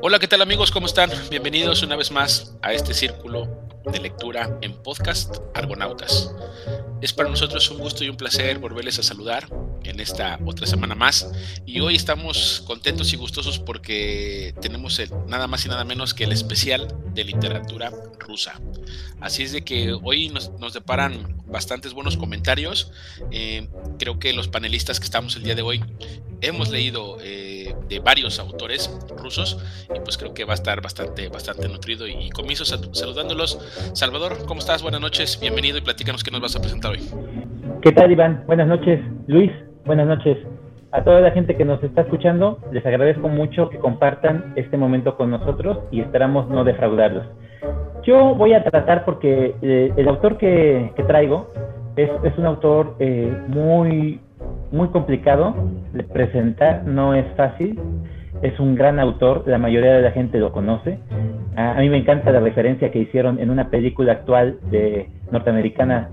Hola, ¿qué tal amigos? ¿Cómo están? Bienvenidos una vez más a este círculo de lectura en podcast Argonautas. Es para nosotros un gusto y un placer volverles a saludar en esta otra semana más. Y hoy estamos contentos y gustosos porque tenemos nada más y nada menos que el especial de literatura rusa. Así es de que hoy nos, deparan bastantes buenos comentarios. Eh, creo que los panelistas que estamos el día de hoy hemos leído eh, de varios autores rusos y pues creo que va a estar bastante, bastante nutrido. Y, comienzo saludándolos. Salvador, ¿cómo estás? Buenas noches, bienvenido y platícanos qué nos vas a presentar hoy. ¿Qué tal, Iván? Buenas noches. Luis, buenas noches. A toda la gente que nos está escuchando, les agradezco mucho que compartan este momento con nosotros y esperamos no defraudarlos. Yo voy a tratar porque eh, el autor que, traigo es, un autor eh, muy, muy complicado de presentar, no es fácil. Es un gran autor, la mayoría de la gente lo conoce. A, mí me encanta la referencia que hicieron en una película actual de norteamericana,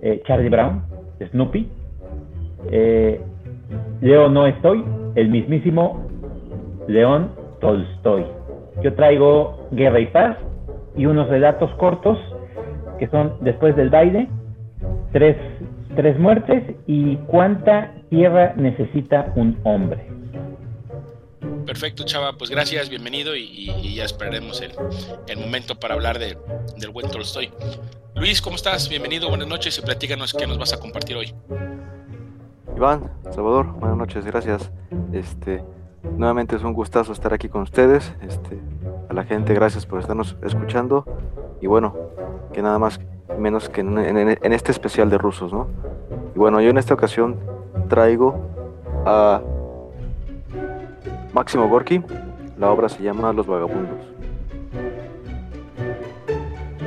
eh, Charlie Brown, Snoopy. Eh, Leo no estoy, el mismísimo León Tolstoy. Yo traigo Guerra y Paz y unos relatos cortos que son Después del baile, tres, tres muertes y cuánta tierra necesita un hombre. Perfecto, Chava, pues gracias, bienvenido y, ya esperaremos el, el, momento para hablar de, del buen Tolstoy. Luis, ¿cómo estás? Bienvenido, buenas noches y platícanos qué nos vas a compartir hoy. Iván, Salvador, buenas noches, gracias. Este, nuevamente es un gustazo estar aquí con ustedes. Este, a la gente, gracias por estarnos escuchando. Y bueno, que nada más menos que en, este especial de rusos, ¿no? Y bueno, yo en esta ocasión traigo a Máximo Gorky. La obra se llama Los Vagabundos.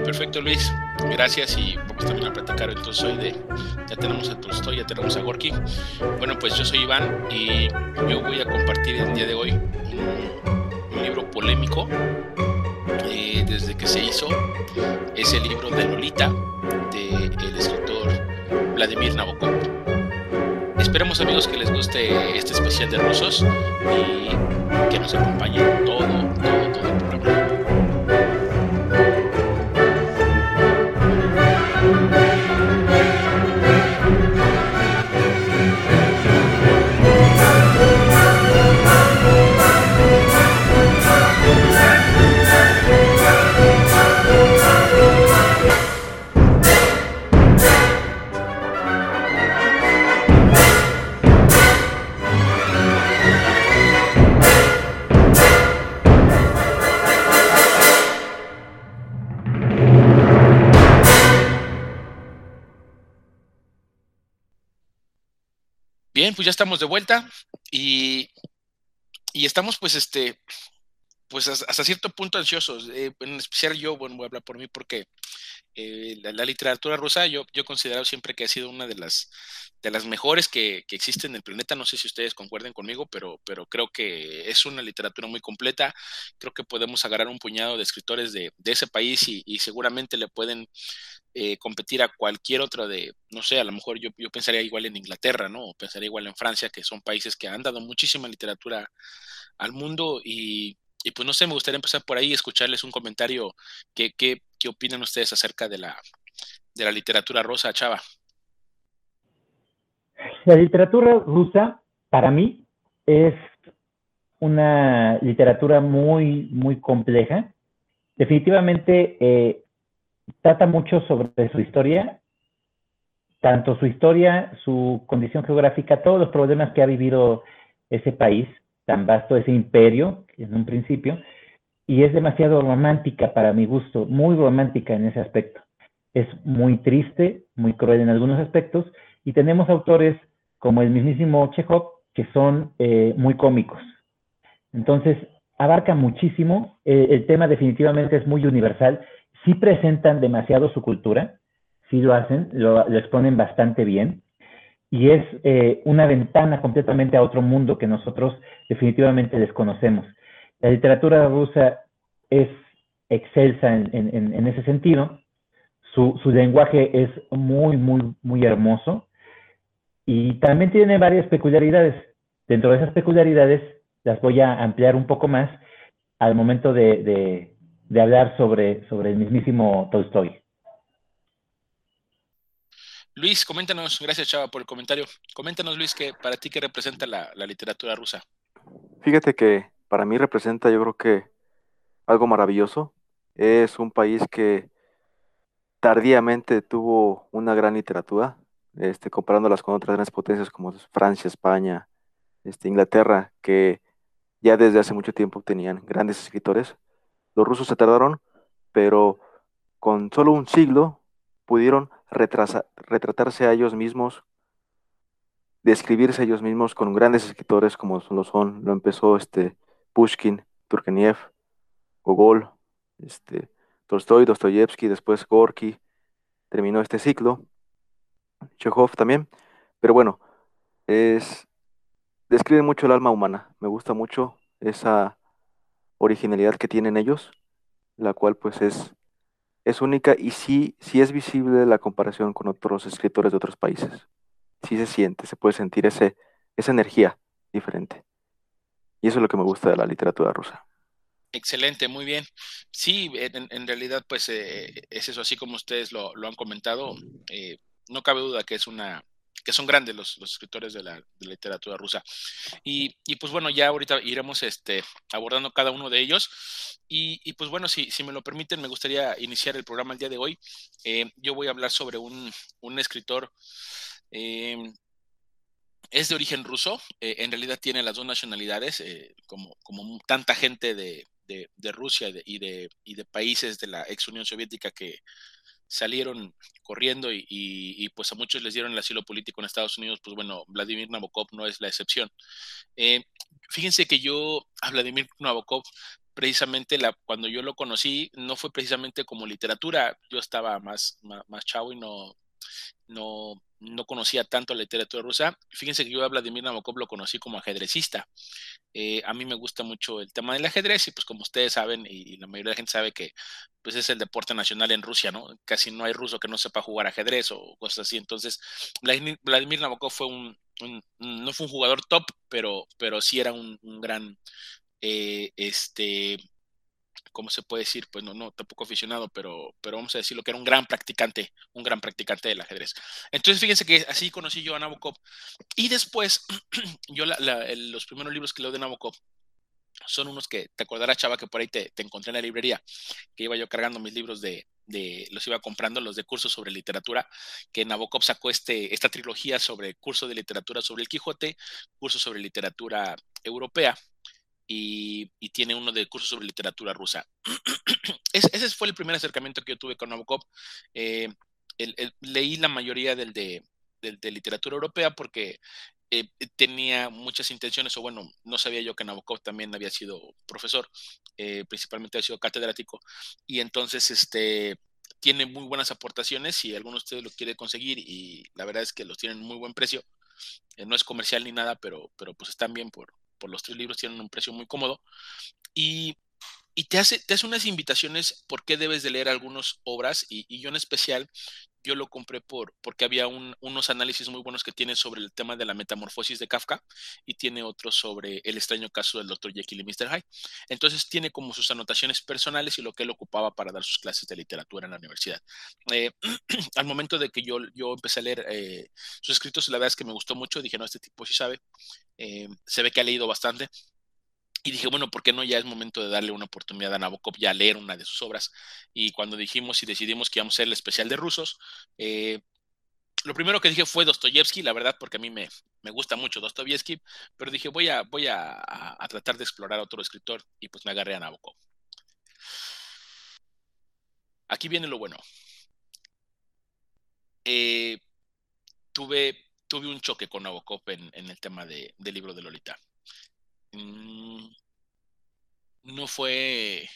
Perfecto, Luis. Gracias y vamos también a platicar entonces hoy de, ya tenemos a Tolstoy, ya tenemos a Gorky. Bueno, pues yo soy Iván y yo voy a compartir el día de hoy un, libro polémico eh, desde que se hizo. Es el libro de Lolita, del escritor Vladimir Nabokov. Esperemos amigos que les guste este especial de rusos y que nos acompañen todo, todo, todo el programa. Bien, pues ya estamos de vuelta y, y estamos pues este, pues hasta cierto punto ansiosos. Eh, en especial yo, bueno, voy a hablar por mí porque eh, la, literatura rusa yo, yo he considerado siempre que ha sido una de las, de las mejores que, que existen en el planeta. No sé si ustedes concuerden conmigo, pero, pero creo que es una literatura muy completa. Creo que podemos agarrar un puñado de escritores de, de ese país y, y seguramente le pueden eh, competir a cualquier otro de, no sé, a lo mejor yo, yo pensaría igual en Inglaterra, ¿no? O pensaría igual en Francia, que son países que han dado muchísima literatura al mundo y, y pues no sé, me gustaría empezar por ahí y escucharles un comentario. ¿Qué, qué, qué opinan ustedes acerca de la, de la literatura rusa, Chava? La literatura rusa, para mí, es una literatura muy, muy compleja. Definitivamente eh, trata mucho sobre su historia, tanto su historia, su condición geográfica, todos los problemas que ha vivido ese país tan vasto, ese imperio, en un principio, y es demasiado romántica para mi gusto, muy romántica en ese aspecto. Es muy triste, muy cruel en algunos aspectos, y tenemos autores como el mismísimo Chekhov que son eh, muy cómicos. Entonces, abarca muchísimo, eh, el tema definitivamente es muy universal, sí presentan demasiado su cultura, sí lo hacen, lo, exponen bastante bien, y es eh, una ventana completamente a otro mundo que nosotros definitivamente desconocemos. La literatura rusa es excelsa en, ese sentido, su, su, lenguaje es muy, muy, muy hermoso y también tiene varias peculiaridades. Dentro de esas peculiaridades las voy a ampliar un poco más al momento de, hablar sobre, sobre el mismísimo Tolstoy. Luis, coméntanos, gracias Chava por el comentario. Coméntanos, Luis, que para ti qué representa la, literatura rusa. Fíjate que para mí representa, yo creo que algo maravilloso. Es un país que tardíamente tuvo una gran literatura, este, comparándolas con otras grandes potencias como Francia, España, este, Inglaterra, que ya desde hace mucho tiempo tenían grandes escritores. Los rusos se tardaron, pero con solo un siglo pudieron retratarse a ellos mismos, describirse a ellos mismos con grandes escritores como lo son, lo empezó este Pushkin, Turgenev, Gogol, este, Tolstoy, Dostoyevsky, después Gorky, terminó este ciclo, Chekhov también, pero bueno, es describe mucho el alma humana. Me gusta mucho esa originalidad que tienen ellos, la cual pues es, es única y sí, sí es visible la comparación con otros escritores de otros países. Sí se siente, se puede sentir ese, esa energía diferente. Y eso es lo que me gusta de la literatura rusa. Excelente, muy bien. Sí, en, realidad pues eh, es eso, así como ustedes lo, han comentado, eh, no cabe duda que es una, que son grandes los, escritores de la, literatura rusa. Y, pues bueno, ya ahorita iremos este, abordando cada uno de ellos. Y, pues bueno, si, si, me lo permiten, me gustaría iniciar el programa el día de hoy. Eh, yo voy a hablar sobre un, escritor. Eh, es de origen ruso, eh, en realidad tiene las dos nacionalidades, como, como tanta gente de, Rusia y de, y de países de la ex Unión Soviética que, salieron corriendo y, pues a muchos les dieron el asilo político en Estados Unidos, pues bueno, Vladimir Nabokov no es la excepción. Eh, fíjense que yo a Vladimir Nabokov, precisamente la, cuando yo lo conocí, no fue precisamente como literatura, yo estaba más, más, más chavo y no, no, no conocía tanto la literatura rusa. Fíjense que yo a Vladimir Nabokov lo conocí como ajedrecista. Eh, a mí me gusta mucho el tema del ajedrez y pues como ustedes saben y, la mayoría de la gente sabe que pues es el deporte nacional en Rusia, ¿no? Casi no hay ruso que no sepa jugar ajedrez o cosas así. Entonces, Vladimir, Nabokov fue un, no fue un jugador top, pero, pero sí era un, gran eh, este ¿cómo se puede decir? Pues no, no, tampoco aficionado, pero, pero vamos a decirlo que era un gran practicante, un gran practicante del ajedrez. Entonces, fíjense que así conocí yo a Nabokov. Y después, yo los primeros libros que leo de Nabokov son unos que te acordarás, Chava, que por ahí te, encontré en la librería, que iba yo cargando mis libros de, de, los iba comprando, los de cursos sobre literatura, que Nabokov sacó este, esta trilogía sobre curso de literatura sobre el Quijote, curso sobre literatura europea, y, tiene uno de cursos sobre literatura rusa. ese, fue el primer acercamiento que yo tuve con Nabokov. Eh, leí la mayoría del de, literatura europea porque eh, tenía muchas intenciones, o bueno, no sabía yo que Nabokov también había sido profesor, eh, principalmente había sido catedrático, y entonces este, tiene muy buenas aportaciones, si alguno de ustedes lo quiere conseguir, y la verdad es que los tienen muy buen precio, no es comercial ni nada, pero, pero pues están bien por, por los tres libros, tienen un precio muy cómodo. Y, te, hace, te hace unas invitaciones por qué debes de leer algunas obras, y, yo en especial, yo lo compré por, porque había unos análisis muy buenos que tiene sobre el tema de la metamorfosis de Kafka y tiene otros sobre el extraño caso del Dr. Jekyll y Mr. Hyde. Entonces tiene como sus anotaciones personales y lo que él ocupaba para dar sus clases de literatura en la universidad. Eh, al momento de que yo, yo empecé a leer eh, sus escritos, la verdad es que me gustó mucho, dije, no, este tipo sí sabe, eh, se ve que ha leído bastante. Y dije, bueno, ¿por qué no ya es momento de darle una oportunidad a Nabokov ya a leer una de sus obras? Y cuando dijimos y decidimos que íbamos a hacer el especial de rusos, eh, lo primero que dije fue Dostoyevsky, la verdad, porque a mí me, me gusta mucho Dostoyevsky, pero dije, voy, a, voy a, tratar de explorar a otro escritor y pues me agarré a Nabokov. Aquí viene lo bueno. Eh, tuve tuve un choque con Nabokov en, el tema de, del libro de Lolita. Mm, no fue,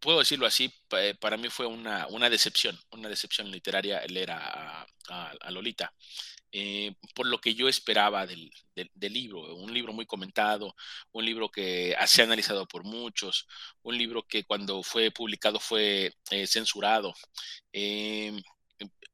puedo decirlo así, para mí fue una, decepción, una decepción literaria leer a, a, Lolita. Eh, por lo que yo esperaba del, libro, un libro muy comentado, un libro que se ha analizado por muchos, un libro que cuando fue publicado fue eh, censurado. Eh,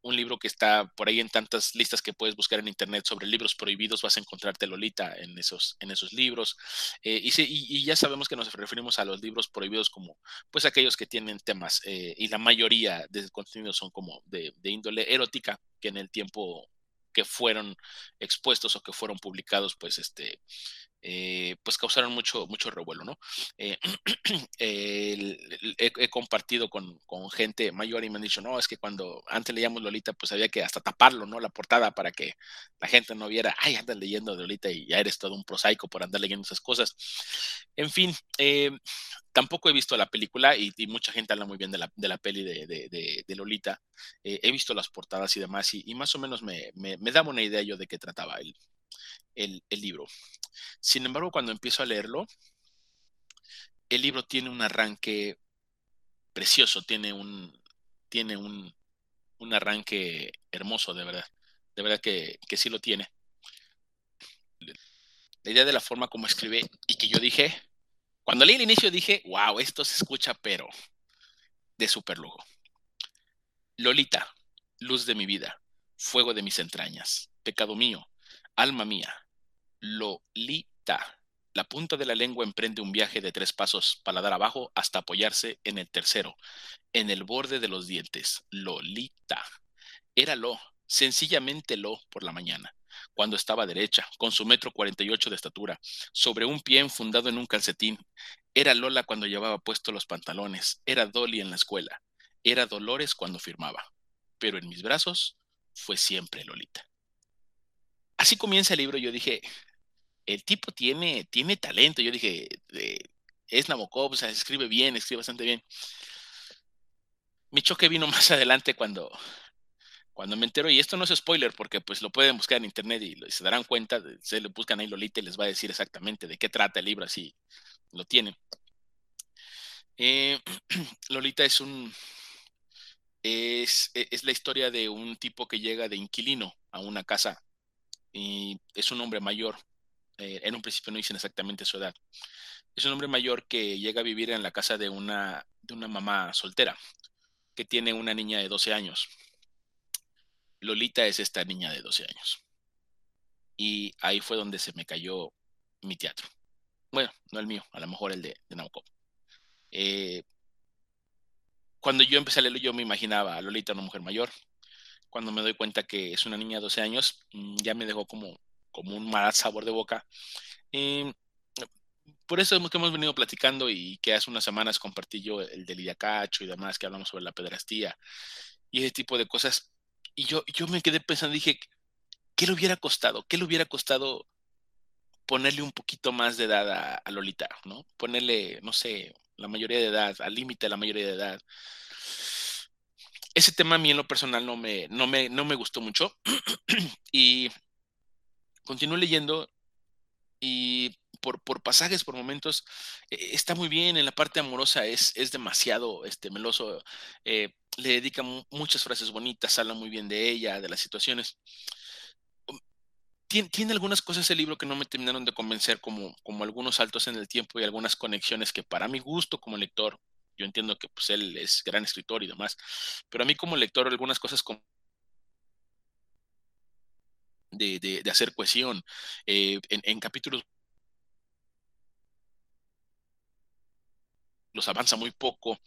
un libro que está por ahí en tantas listas que puedes buscar en internet sobre libros prohibidos, vas a encontrarte Lolita en esos, en esos libros. Eh, y, y, ya sabemos que nos referimos a los libros prohibidos como pues aquellos que tienen temas eh, y la mayoría de contenidos son como de, de índole erótica que en el tiempo que fueron expuestos o que fueron publicados, pues este, eh, pues causaron mucho, mucho revuelo, ¿no? Eh, he, compartido con, con, gente mayor y me han dicho, no, es que cuando antes leíamos Lolita, pues había que hasta taparlo, ¿no? La portada para que la gente no viera, ay, andas leyendo Lolita y ya eres todo un prosaico por andar leyendo esas cosas. En fin, eh, tampoco he visto la película y, mucha gente habla muy bien de la, de la peli de, de, de Lolita. he visto las portadas y demás y, y más o menos me, me, me, daba una idea yo de qué trataba el, el, libro. Sin embargo, cuando empiezo a leerlo, el libro tiene un arranque precioso, tiene un, tiene un, un arranque hermoso, de verdad. De verdad que, que sí lo tiene. La idea de la forma como escribe y que yo dije, cuando leí el inicio dije, wow, esto se escucha, pero de super lujo. Lolita, luz de mi vida, fuego de mis entrañas, pecado mío, alma mía, Lolita. La punta de la lengua emprende un viaje de tres pasos paladar abajo hasta apoyarse en el tercero, en el borde de los dientes. Lolita. Era lo, sencillamente lo por la mañana, cuando estaba derecha, con su metro 48 de estatura, sobre un pie enfundado en un calcetín. Era Lola cuando llevaba puestos los pantalones, era Dolly en la escuela, era Dolores cuando firmaba, pero en mis brazos fue siempre Lolita. Así comienza el libro, yo dije, el tipo tiene, tiene talento. Yo dije, es Nabokov, o sea, escribe bien, escribe bastante bien. Mi choque vino más adelante cuando, cuando me entero, y esto no es spoiler porque pues lo pueden buscar en internet y, se darán cuenta, se le buscan ahí Lolita y les va a decir exactamente de qué trata el libro, así lo tienen. Eh, Lolita es un es, es, la historia de un tipo que llega de inquilino a una casa y es un hombre mayor eh, en un principio no dicen exactamente su edad. Es un hombre mayor que llega a vivir en la casa de una, de una mamá soltera, que tiene una niña de 12 años. Lolita es esta niña de 12 años. Y ahí fue donde se me cayó mi teatro. Bueno, no el mío, a lo mejor el de, de Nabokov. Eh, cuando yo empecé a leerlo, yo me imaginaba a Lolita una mujer mayor. Cuando me doy cuenta que es una niña de 12 años, mm, ya me dejó como como un mal sabor de boca. Em, por eso hemos, que hemos venido platicando y que hace unas semanas compartí yo el de Lidia Cacho y demás, que hablamos sobre la pedrastía y ese tipo de cosas. Y yo, yo me quedé pensando, dije, ¿qué le hubiera costado? ¿Qué le hubiera costado ponerle un poquito más de edad a, Lolita? ¿no? Ponerle, no sé, la mayoría de edad, al límite la mayoría de edad. Ese tema a mí en lo personal no me, no me, no me gustó mucho. y continué leyendo y por, por, pasajes, por momentos, eh, está muy bien, en la parte amorosa es, es demasiado este, meloso, eh, le dedica muchas frases bonitas, habla muy bien de ella, de las situaciones. Um, tiene, algunas cosas el libro que no me terminaron de convencer, como, como algunos saltos en el tiempo y algunas conexiones que para mi gusto como lector, yo entiendo que pues, él es gran escritor y demás, pero a mí como lector algunas cosas como de, hacer cohesión. Eh, en, capítulos los avanza muy poco,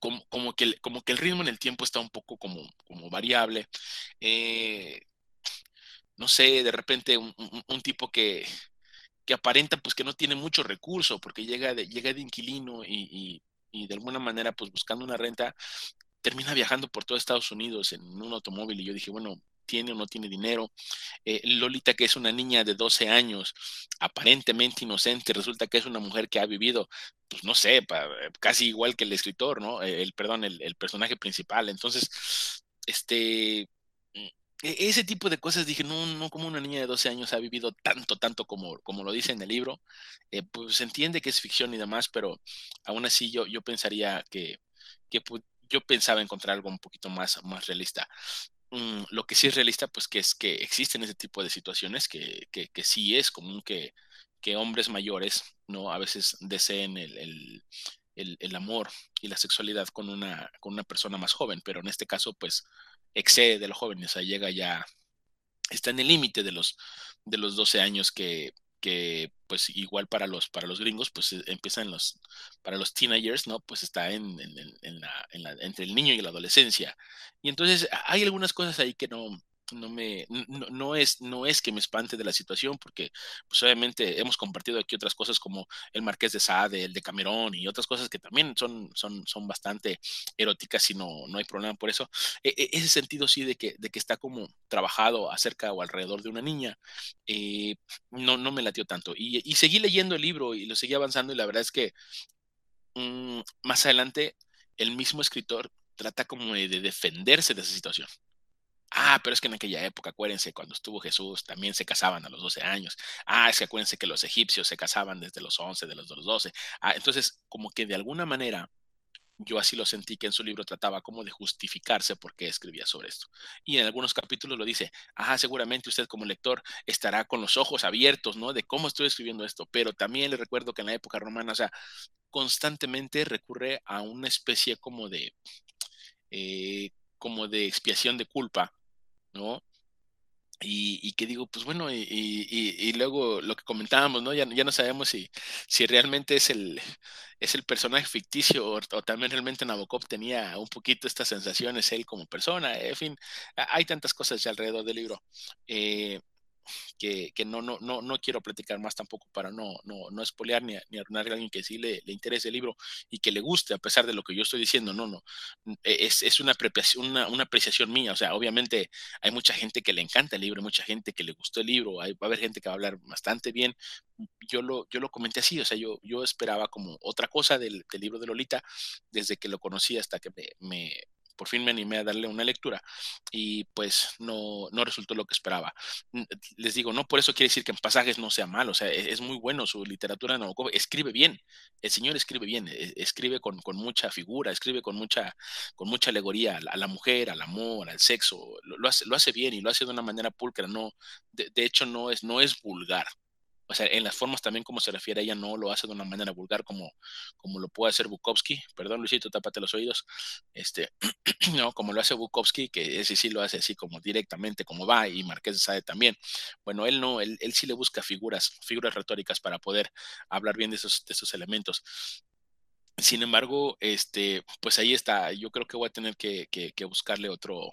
como, como, que, el, como que el ritmo en el tiempo está un poco como, como variable. Eh, no sé, de repente un, tipo que, que, aparenta pues que no tiene mucho recurso porque llega de, llega de inquilino y, de alguna manera pues buscando una renta termina viajando por todo Estados Unidos en un automóvil y yo dije, bueno, tiene o no tiene dinero. Eh, Lolita, que es una niña de 12 años, aparentemente inocente, resulta que es una mujer que ha vivido, pues no sé, casi igual que el escritor, ¿no? Eh, el, perdón, el, personaje principal. Entonces, este, ese tipo de cosas dije, no, no como una niña de 12 años ha vivido tanto, tanto como, como lo dice en el libro, eh, pues entiende que es ficción y demás, pero aún así yo, yo pensaría que, que yo pensaba encontrar algo un poquito más, más realista. Mm, lo que sí es realista, pues que es que existen ese tipo de situaciones, que, que, que sí es común que, que, hombres mayores, ¿no? A veces deseen el, el, el, el, amor y la sexualidad con una, con una persona más joven, pero en este caso, pues excede de los jóvenes, o sea, llega ya, está en el límite de los, de los 12 años que, que pues igual para los, para los gringos, pues eh, empiezan los, para los teenagers, ¿no? Pues está en, en, la, entre el niño y la adolescencia. Y entonces hay algunas cosas ahí que no, no me no, es no es que me espante de la situación porque pues obviamente hemos compartido aquí otras cosas como el Marqués de Sade, el de Camerón y otras cosas que también son son son bastante eróticas y no no hay problema por eso. E, e, ese sentido sí de que de que está como trabajado acerca o alrededor de una niña eh, no no me latió tanto. Y, y, seguí leyendo el libro y lo seguí avanzando y la verdad es que mm, más adelante el mismo escritor trata como de defenderse de esa situación Ah, pero es que en aquella época, acuérdense, cuando estuvo Jesús, también se casaban a los 12 años. Ah, es que acuérdense que los egipcios se casaban desde los 11, de los 12. Ah, entonces, como que de alguna manera, yo así lo sentí que en su libro trataba como de justificarse por qué escribía sobre esto. Y en algunos capítulos lo dice, ah, seguramente usted como lector estará con los ojos abiertos, ¿no? De cómo estoy escribiendo esto. Pero también le recuerdo que en la época romana, o sea, constantemente recurre a una especie como de, eh, como de expiación de culpa ¿no? Y, que digo, pues bueno, y, luego lo que comentábamos, ¿no? Ya, ya no sabemos si, si realmente es el, es el personaje ficticio o, también realmente Nabokov tenía un poquito estas sensaciones él como persona, en fin, hay tantas cosas ya alrededor del libro. Eh, que, que, no, no, no, no quiero platicar más tampoco para no, no, no espolear ni, ni arruinar a alguien que sí le, le, interese el libro y que le guste a pesar de lo que yo estoy diciendo. No, no. E, es, es una, apreciación, una, una, apreciación mía. O sea, obviamente hay mucha gente que le encanta el libro, mucha gente que le gustó el libro. Hay, va a haber gente que va a hablar bastante bien. Yo lo, yo lo comenté así. O sea, yo, yo esperaba como otra cosa del, del libro de Lolita desde que lo conocí hasta que me, me por fin me animé a darle una lectura y pues no, no resultó lo que esperaba. Les digo, no por eso quiere decir que en pasajes no sea malo, o sea, e-, es, muy bueno su literatura de Nabokov, escribe bien, el señor escribe bien, e-, escribe con, con mucha figura, escribe con mucha, con mucha alegoría a la, mujer, al amor, al sexo, lo, hace, lo hace bien y lo hace de una manera pulcra, no, de, de hecho no es, no es vulgar, o sea, en las formas también como se refiere a ella, no lo hace de una manera vulgar como, como lo puede hacer Bukowski. Perdón, Luisito, tápate los oídos. Este, no, como lo hace Bukowski, que ese sí lo hace así como directamente, como va, y Marqués sabe también. Bueno, él no, él, él sí le busca figuras, figuras retóricas para poder hablar bien de esos, de esos elementos. Sin embargo, este, pues ahí está. Yo creo que voy a tener que, buscarle otro,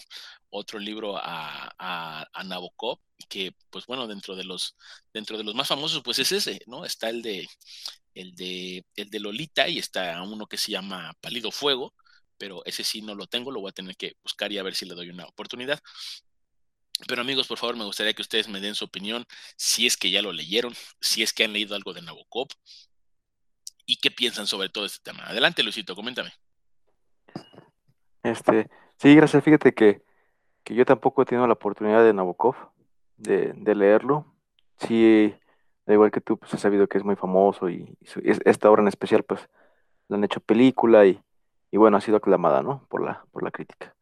otro libro a, a, Nabokov, que, pues bueno, dentro de los, dentro de los más famosos, pues es ese, ¿no? Está el de, el de, el de Lolita y está uno que se llama Pálido Fuego, pero ese sí no lo tengo, lo voy a tener que buscar y a ver si le doy una oportunidad. Pero amigos, por favor, me gustaría que ustedes me den su opinión, si es que ya lo leyeron, si es que han leído algo de Nabokov, y qué piensan sobre todo este tema. Adelante, Luisito, coméntame. Este, sí, gracias. Fíjate que, yo tampoco he tenido la oportunidad de Nabokov, de, leerlo. Sí, da igual que tú, pues he sabido que es muy famoso y, esta obra en especial, pues la han hecho película y, bueno, ha sido aclamada, ¿no? Por la, por la crítica.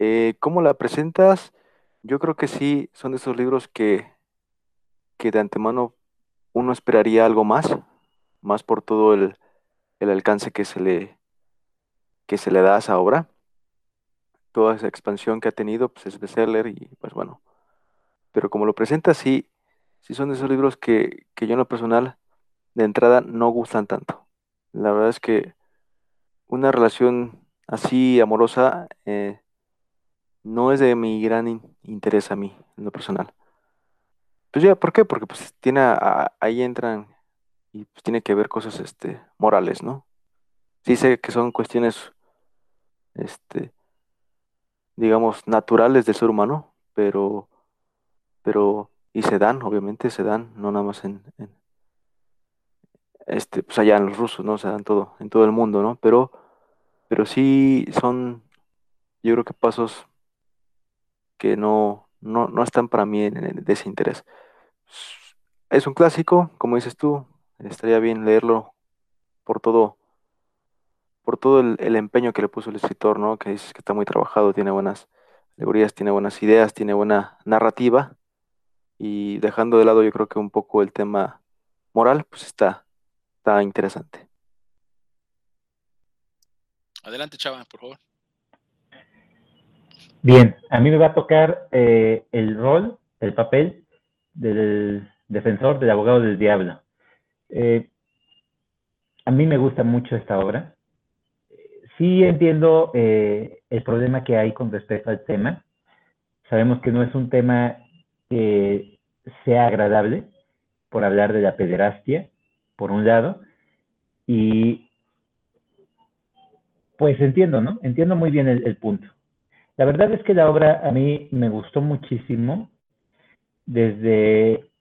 Eh, ¿Cómo la presentas? Yo creo que sí, son de esos libros que, que de antemano uno esperaría algo más, más por todo el, alcance que se le, que se le da a esa obra. Toda esa expansión que ha tenido, pues es bestseller y pues bueno. Pero como lo presenta, sí, sí son de esos libros que, yo en lo personal, de entrada, no gustan tanto. La verdad es que una relación así amorosa eh, no es de mi gran interés a mí, en lo personal. Pues ya, ¿por qué? Porque pues tiene ahí entran y pues tiene que ver cosas este, morales, ¿no? Sí sé que son cuestiones, este, digamos, naturales del ser humano, pero, pero, y se dan, obviamente se dan, no nada más en, este, pues allá en los rusos, ¿no? Se dan todo, en todo el mundo, ¿no? Pero, pero sí son, yo creo que pasos que no, no, no están para mí en, de ese interés. Es un clásico, como dices tú, estaría bien leerlo por todo, por todo el, empeño que le puso el escritor, ¿no? Que dices que está muy trabajado, tiene buenas alegorías, tiene buenas ideas, tiene buena narrativa. Y dejando de lado, yo creo que un poco el tema moral, pues está, está interesante. Adelante, Chava, por favor. Bien, a mí me va a tocar eh, el rol, el papel del defensor, del abogado del diablo. Eh, a mí me gusta mucho esta obra. Sí entiendo eh, el problema que hay con respecto al tema. Sabemos que no es un tema que sea agradable por hablar de la pederastia, por un lado, y pues entiendo, ¿no? Entiendo muy bien el, el punto. La verdad es que la obra a mí me gustó muchísimo desde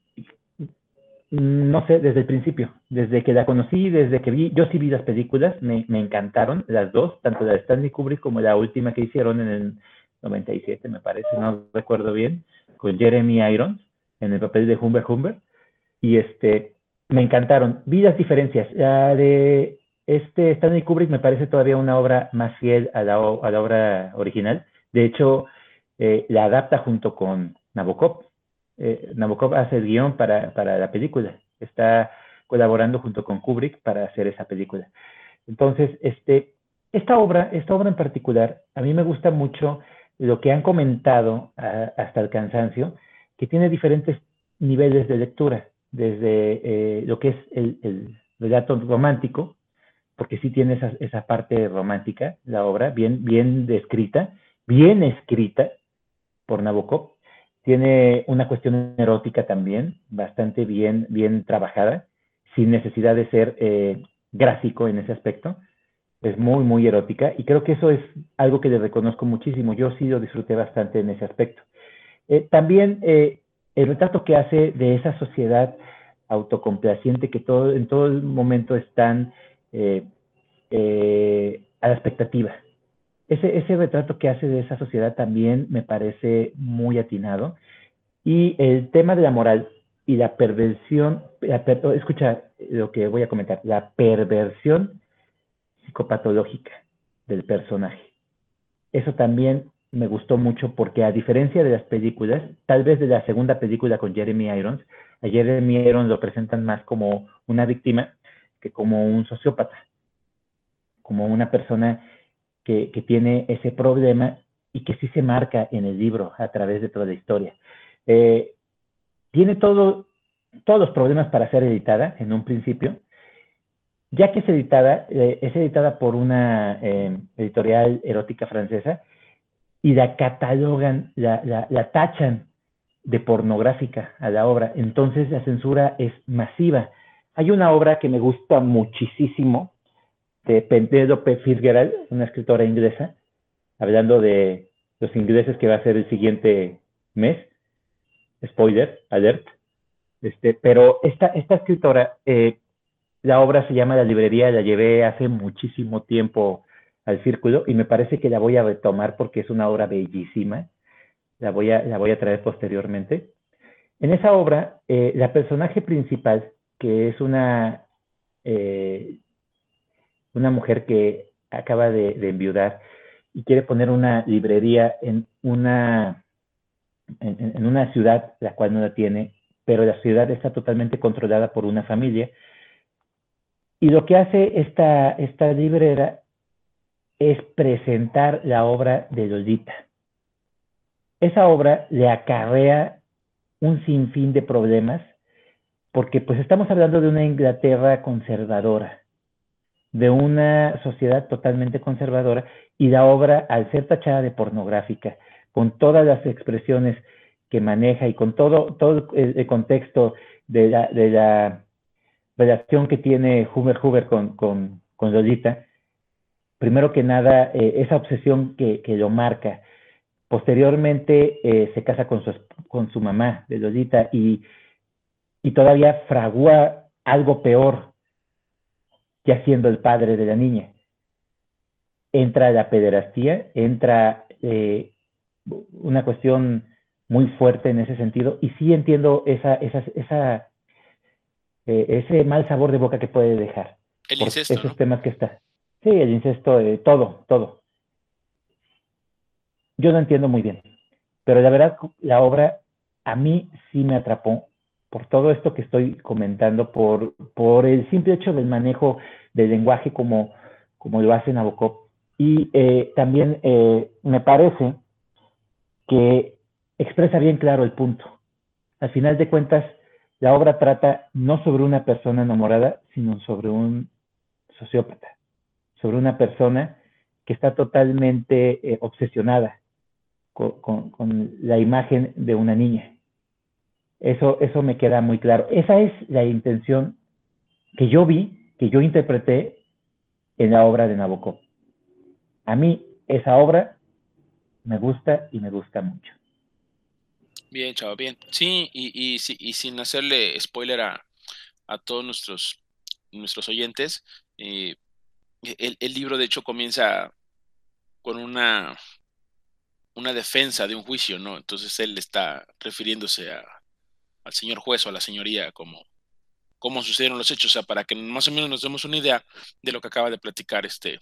no sé, desde el principio, desde que la conocí, desde que vi, yo sí vi las películas, me, encantaron las dos, tanto la de Stanley Kubrick como la última que hicieron en el 97, me parece, no recuerdo bien, con Jeremy Irons en el papel de Humber Humber, y este, me encantaron. Vi las diferencias. La de este Stanley Kubrick me parece todavía una obra más fiel a la, a la obra original. De hecho, eh, la adapta junto con Nabokov eh, Nabokov hace el guion para, para la película, está colaborando junto con Kubrick para hacer esa película. Entonces, este, esta obra, esta obra en particular, a mí me gusta mucho lo que han comentado hasta el cansancio, que tiene diferentes niveles de lectura, desde eh, lo que es el, el, relato romántico, porque sí tiene esa, esa, parte romántica, la obra, bien, bien descrita, bien escrita por Nabokov, tiene una cuestión erótica también, bastante bien, bien trabajada, sin necesidad de ser eh, gráfico en ese aspecto. Es muy, muy erótica y creo que eso es algo que le reconozco muchísimo. Yo sí lo disfruté bastante en ese aspecto. Eh, también eh, el retrato que hace de esa sociedad autocomplaciente que todo, en todo el momento están eh, eh, a la expectativa, ese, retrato que hace de esa sociedad también me parece muy atinado. Y el tema de la moral y la perversión, oh, escucha lo que voy a comentar, la perversión psicopatológica del personaje. Eso también me gustó mucho porque a diferencia de las películas, tal vez de la segunda película con Jeremy Irons, a Jeremy Irons lo presentan más como una víctima que como un sociópata, como una persona que, tiene ese problema y que sí se marca en el libro a través de toda la historia. Eh, tiene todo, todos los problemas para ser editada en un principio, ya que es editada, eh, es editada por una eh, editorial erótica francesa y la catalogan, la, la tachan de pornográfica a la obra. Entonces la censura es masiva. Hay una obra que me gusta muchísimo, de Penelope Fitzgerald, una escritora inglesa, hablando de los ingleses que va a ser el siguiente mes. Spoiler, alert. Este, pero esta, esta escritora, eh, la obra se llama La librería, la llevé hace muchísimo tiempo al círculo y me parece que la voy a retomar porque es una obra bellísima. La voy a, la voy a traer posteriormente. En esa obra, eh, la personaje principal, que es una eh, una mujer que acaba de, enviudar y quiere poner una librería en una, en, una ciudad la cual no la tiene, pero la ciudad está totalmente controlada por una familia. Y lo que hace esta, esta librera es presentar la obra de Lolita. Esa obra le acarrea un sinfín de problemas porque pues estamos hablando de una Inglaterra conservadora de una sociedad totalmente conservadora y la obra, al ser tachada de pornográfica, con todas las expresiones que maneja y con todo, todo el, contexto de la, de la, relación que tiene Huber Huber con, con, con Lolita, primero que nada, eh, esa obsesión que, que, lo marca. Posteriormente eh, se casa con su, con su mamá de Lolita y, y todavía fragua algo peor ya siendo el padre de la niña. Entra la pederastía, entra eh, una cuestión muy fuerte en ese sentido, y sí entiendo esa, esa, esa eh, ese mal sabor de boca que puede dejar. El incesto. Esos ¿no? temas que está. Sí, el incesto, eh, todo, todo. Yo no entiendo muy bien, pero la verdad, la obra a mí sí me atrapó por todo esto que estoy comentando, por, por el simple hecho del manejo del lenguaje como, como lo hace Nabokov. Y eh, también eh, me parece que expresa bien claro el punto. Al final de cuentas, la obra trata no sobre una persona enamorada, sino sobre un sociópata, sobre una persona que está totalmente eh, obsesionada con, la imagen de una niña. Eso, eso me queda muy claro. Esa es la intención que yo vi, que yo interpreté en la obra de Nabokov. A mí esa obra me gusta y me gusta mucho. Bien, chavo, bien. Sí, y, y, sin hacerle spoiler a, todos nuestros, nuestros oyentes, eh, el, el, libro de hecho comienza con una, una defensa de un juicio, ¿no? Entonces él está refiriéndose a, al señor juez o a la señoría como cómo sucedieron los hechos, o sea, para que más o menos nos demos una idea de lo que acaba de platicar este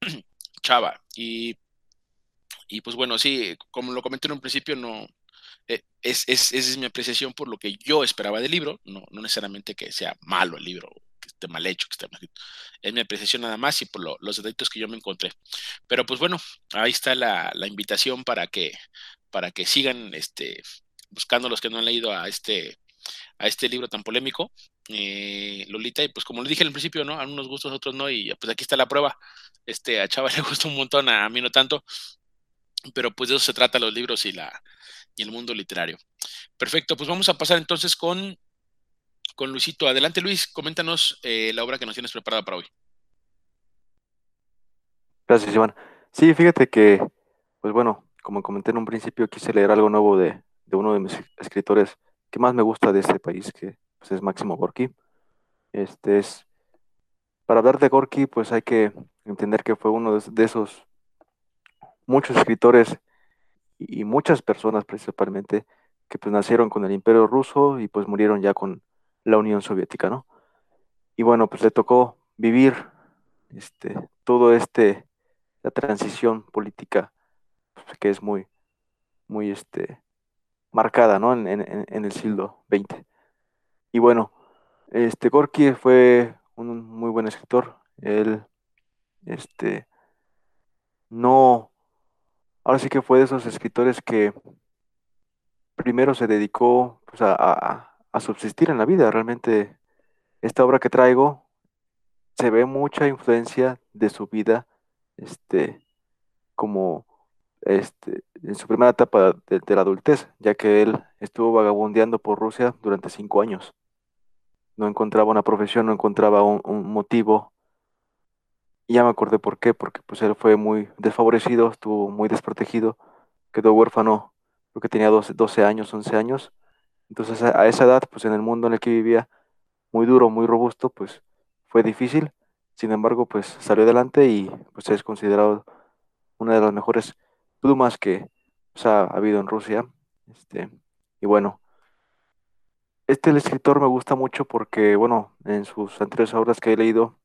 Chava. Y, y pues bueno, sí, como lo comenté en un principio, no, eh, es, es, esa es mi apreciación por lo que yo esperaba del libro, no, no necesariamente que sea malo el libro, que esté mal hecho, que esté mal Es mi apreciación nada más y por los detalles que yo me encontré. Pero pues bueno, ahí está la, la invitación para que, para que sigan este, buscando los que no han leído a este a este libro tan polémico, eh, Lolita, y pues como le dije al principio, ¿no? A unos gustos, a otros no, y pues aquí está la prueba. Este, a Chava le gusta un montón, a, mí no tanto, pero pues de eso se trata los libros y, la, y el mundo literario. Perfecto, pues vamos a pasar entonces con, con Luisito. Adelante Luis, coméntanos eh, la obra que nos tienes preparada para hoy. Gracias, Iván. Sí, fíjate que, pues bueno, como comenté en un principio, quise leer algo nuevo de, de uno de mis escritores que más me gusta de este país, que pues, es Máximo Gorky. Este es, para hablar de Gorky, pues hay que entender que fue uno de, esos muchos escritores y, muchas personas principalmente que pues nacieron con el Imperio Ruso y pues murieron ya con la Unión Soviética, ¿no? Y bueno, pues le tocó vivir este, todo este, la transición política, pues, que es muy, muy, este, marcada, ¿no? En, el siglo XX. Y bueno, este Gorky fue un muy buen escritor. Él, este, no, ahora sí que fue de esos escritores que primero se dedicó pues, a, a, subsistir en la vida. Realmente esta obra que traigo se ve mucha influencia de su vida, este, como este, en su primera etapa de, la adultez, ya que él estuvo vagabundeando por Rusia durante cinco años. No encontraba una profesión, no encontraba un, motivo. Ya me acordé por qué, porque pues él fue muy desfavorecido, estuvo muy desprotegido, quedó huérfano, creo que tenía 12, 12 años, 11 años. Entonces a, a esa edad, pues en el mundo en el que vivía, muy duro, muy robusto, pues fue difícil. Sin embargo, pues salió adelante y pues es considerado una de las mejores plumas que ha habido en Rusia. Este, y bueno, este escritor me gusta mucho porque, bueno, en sus anteriores obras que he leído,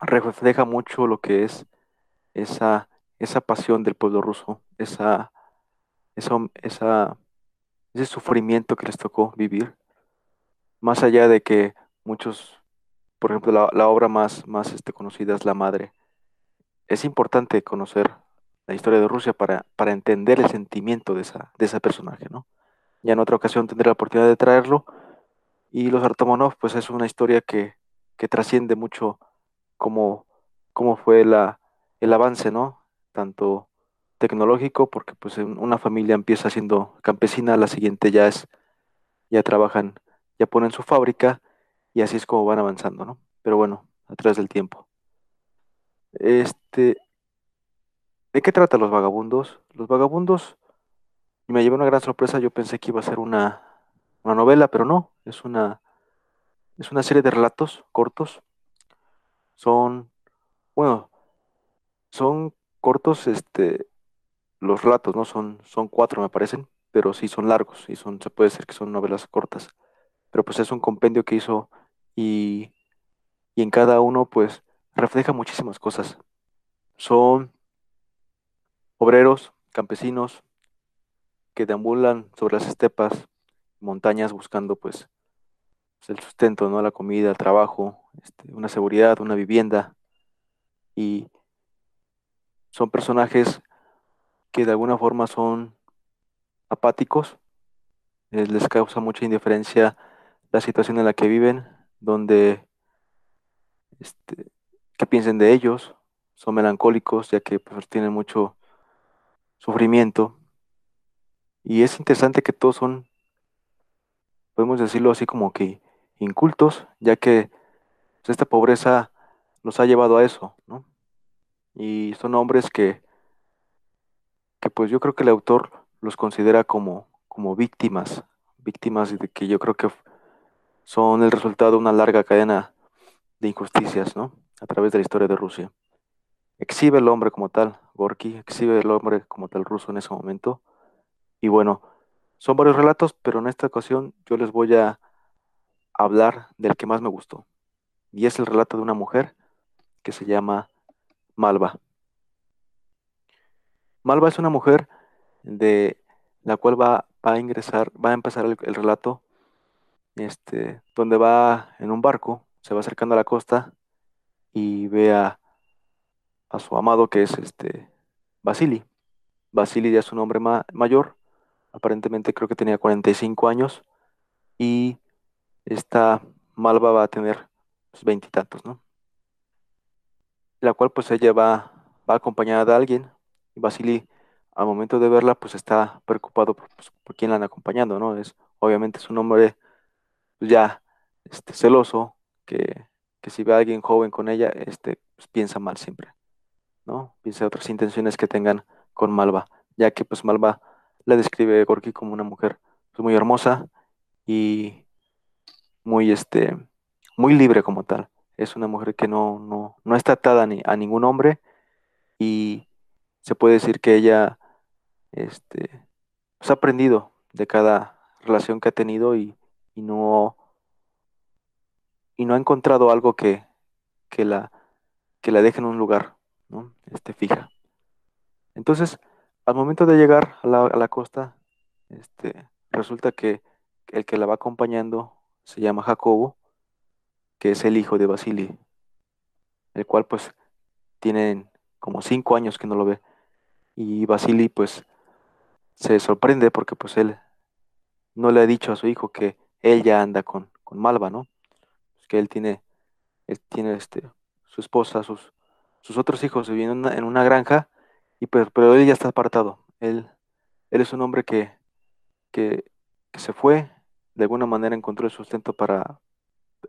refleja mucho lo que es esa, esa pasión del pueblo ruso, esa, esa, esa, ese sufrimiento que les tocó vivir. Más allá de que muchos, por ejemplo, la, la obra más, más este, conocida es La Madre, es importante conocer la historia de Rusia para, para entender el sentimiento de esa, de ese personaje, ¿no? Ya en otra ocasión tendré la oportunidad de traerlo. Y Los Artomonov, pues es una historia que, que trasciende mucho cómo, cómo fue la, el avance, ¿no? Tanto tecnológico, porque pues una familia empieza siendo campesina, la siguiente ya es, ya trabajan, ya ponen su fábrica, y así es como van avanzando, ¿no? Pero bueno, a través del tiempo. Este, ¿De qué trata Los Vagabundos? Los Vagabundos, me llevé una gran sorpresa, yo pensé que iba a ser una, novela, pero no, es una, es una serie de relatos cortos. Son, bueno, son cortos, este, los relatos, ¿no? Son, son cuatro, me parecen, pero sí son largos, y son, se puede decir que son novelas cortas. Pero pues es un compendio que hizo y, y en cada uno, pues, refleja muchísimas cosas. Son obreros, campesinos, que deambulan sobre las estepas, montañas buscando pues, pues, el sustento, ¿no? La comida, el trabajo, este, una seguridad, una vivienda. Y son personajes que de alguna forma son apáticos, eh, les causa mucha indiferencia la situación en la que viven, donde este, que piensen de ellos, son melancólicos ya que pues, tienen mucho sufrimiento. Y es interesante que todos son, podemos decirlo así como que incultos, ya que pues, esta pobreza los ha llevado a eso, ¿no? Y son hombres que, que pues yo creo que el autor los considera como, como víctimas, víctimas de que yo creo que son el resultado de una larga cadena de injusticias, ¿no? A través de la historia de Rusia. Exhibe el hombre como tal, Gorky, exhibe el hombre como tal ruso en ese momento. Y bueno, son varios relatos, pero en esta ocasión yo les voy a hablar del que más me gustó. Y es el relato de una mujer que se llama Malva. Malva es una mujer de la cual va, a ingresar, va a empezar el, relato, este, donde va en un barco, se va acercando a la costa y ve a, su amado que es este Basili. Basili ya es un hombre mayor, aparentemente creo que tenía 45 años y esta Malva va a tener pues, veintitantos, ¿no? La cual pues ella va, va acompañada de alguien y Basili al momento de verla pues está preocupado por, pues, quién la han acompañando, ¿no? Es, obviamente es un hombre pues, ya este, celoso que, si ve a alguien joven con ella, este, pues, piensa mal siempre, ¿no? Piensa otras intenciones que tengan con Malva, ya que pues Malva la describe Gorky como una mujer pues, muy hermosa y muy, este, muy libre como tal. Es una mujer que no, no, no está atada ni a ningún hombre y se puede decir que ella este, pues, ha aprendido de cada relación que ha tenido y, no, y no ha encontrado algo que, que, la, que la deje en un lugar ¿no? este, fija. Entonces, al momento de llegar a la, a la costa, este, resulta que el que la va acompañando se llama Jacobo, que es el hijo de Basili, el cual pues tienen como cinco años que no lo ve. Y Basili pues se sorprende porque pues él no le ha dicho a su hijo que él ya anda con, con Malva, ¿no? que él tiene, él tiene este, su esposa, sus, sus otros hijos viviendo en una, granja, y pues, pero él ya está apartado. Él, él es un hombre que, que, se fue, de alguna manera encontró el sustento para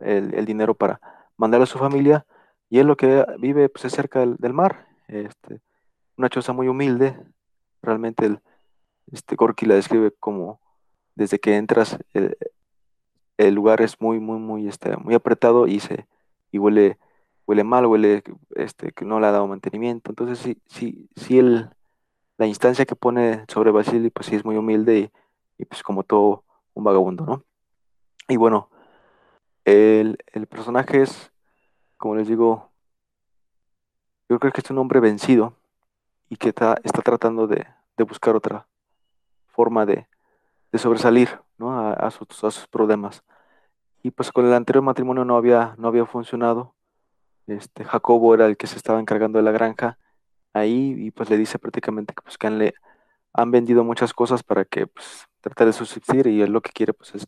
el, dinero para mandar a su familia, y él lo que vive pues, es cerca del, mar, este, una choza muy humilde, realmente el, este Gorky la describe como desde que entras el, lugar es muy muy muy este, muy apretado y se y huele huele mal, huele este que no le ha dado mantenimiento. Entonces sí sí sí el la instancia que pone sobre Basili pues sí es muy humilde y, pues como todo un vagabundo, ¿no? Y bueno, el, personaje es, como les digo, yo creo que es un hombre vencido y que está, está tratando de, de buscar otra, forma de, sobresalir a, sus, problemas. Y pues con el anterior matrimonio no había, no había funcionado. Este, Jacobo era el que se estaba encargando de la granja ahí y pues le dice prácticamente que pues que han, le, han vendido muchas cosas para que pues tratar de subsistir y él lo que quiere pues es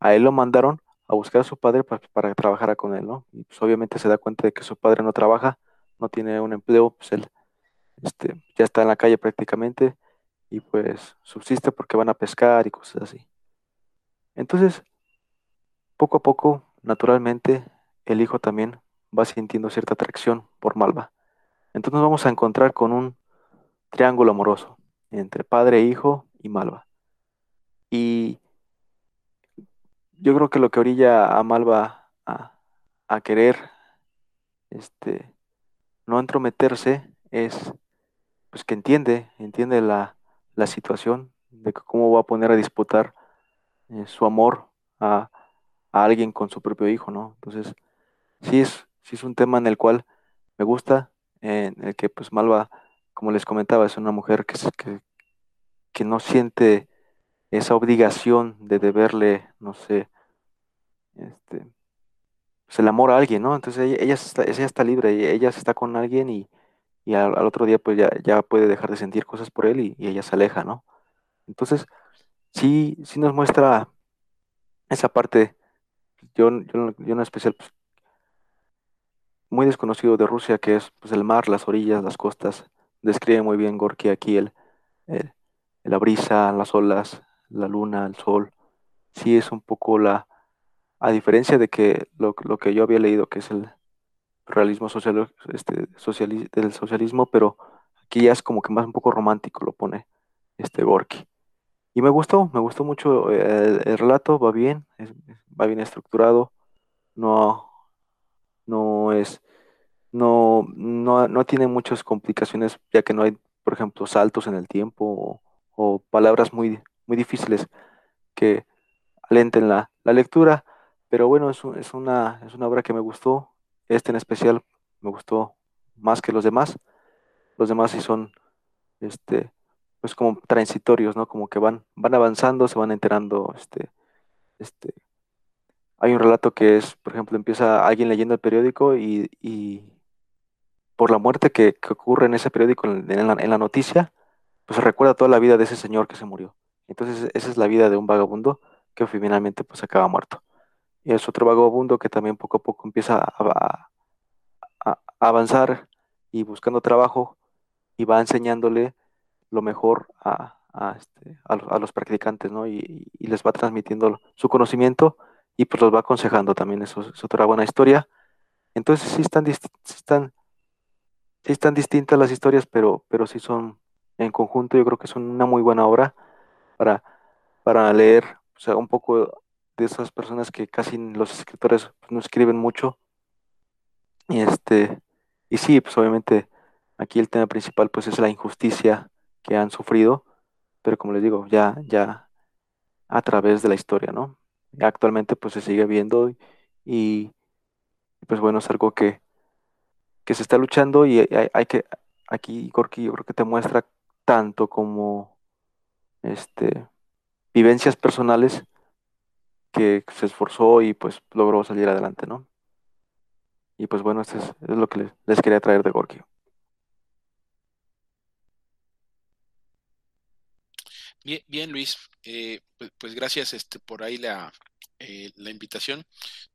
a él lo mandaron a buscar a su padre para, para que trabajara con él, ¿no? Y pues obviamente se da cuenta de que su padre no trabaja, no tiene un empleo, pues él este, ya está en la calle prácticamente y pues subsiste porque van a pescar y cosas así. Entonces, poco a poco, naturalmente, el hijo también va sintiendo cierta atracción por Malva. Entonces nos vamos a encontrar con un triángulo amoroso entre padre, hijo y Malva. Y yo creo que lo que orilla a Malva a, a querer este, no entrometerse es pues que entiende, entiende la, la situación de cómo va a poner a disputar eh, su amor a, alguien con su propio hijo, ¿no? Entonces, sí es, sí es un tema en el cual me gusta, en el que pues Malva, como les comentaba, es una mujer que, que, que no siente esa obligación de deberle, no sé, este, pues el amor a alguien, ¿no? Entonces ella, ella, está, ella está libre, ella está con alguien y, y al, otro día pues ya, ya, puede dejar de sentir cosas por él y, ella se aleja, ¿no? Entonces, sí, sí nos muestra esa parte, yo, yo, yo en especial, pues, muy desconocido de Rusia, que es pues, el mar, las orillas, las costas. Describe muy bien Gorky aquí el, la brisa, las olas, la luna, el sol. Sí es un poco la, a diferencia de que lo, que yo había leído, que es el realismo social, este, del socialismo, pero aquí ya es como que más un poco romántico lo pone este Gorky. Y me gustó, me gustó mucho eh, el, relato, va bien, va bien estructurado, no, no es, no, no, no tiene muchas complicaciones, ya que no hay, por ejemplo, saltos en el tiempo o, palabras muy, muy difíciles que alenten la, la lectura. Pero bueno, es, es, una, es una obra que me gustó. Este en especial me gustó más que los demás. Los demás sí son, este, pues como transitorios, ¿no? Como que van, van avanzando, se van enterando, este, este, hay un relato que es, por ejemplo, empieza alguien leyendo el periódico y, por la muerte que, ocurre en ese periódico, en la, noticia, pues recuerda toda la vida de ese señor que se murió. Entonces esa es la vida de un vagabundo que finalmente pues acaba muerto. Y es otro vagabundo que también poco a poco empieza a, avanzar y buscando trabajo y va enseñándole lo mejor a, este, los practicantes, ¿no? Y, y, les va transmitiendo su conocimiento y pues los va aconsejando también, eso es otra buena historia. Entonces sí están, están, sí están distintas las historias, pero, pero sí son en conjunto, yo creo que son una muy buena obra para, para leer, o sea, un poco de esas personas que casi los escritores pues, no escriben mucho. Y este, y sí, pues obviamente aquí el tema principal pues es la injusticia que han sufrido, pero como les digo, ya, ya a través de la historia, ¿no? Actualmente pues se sigue viendo y, pues bueno, es algo que, que se está luchando y hay, que, aquí Gorky yo creo que te muestra tanto como este, vivencias personales que se esforzó y pues logró salir adelante, ¿no? Y pues bueno, esto es, lo que les, quería traer de Gorky. Bien, Luis, eh, pues, pues, gracias este, por ahí la, eh, la invitación.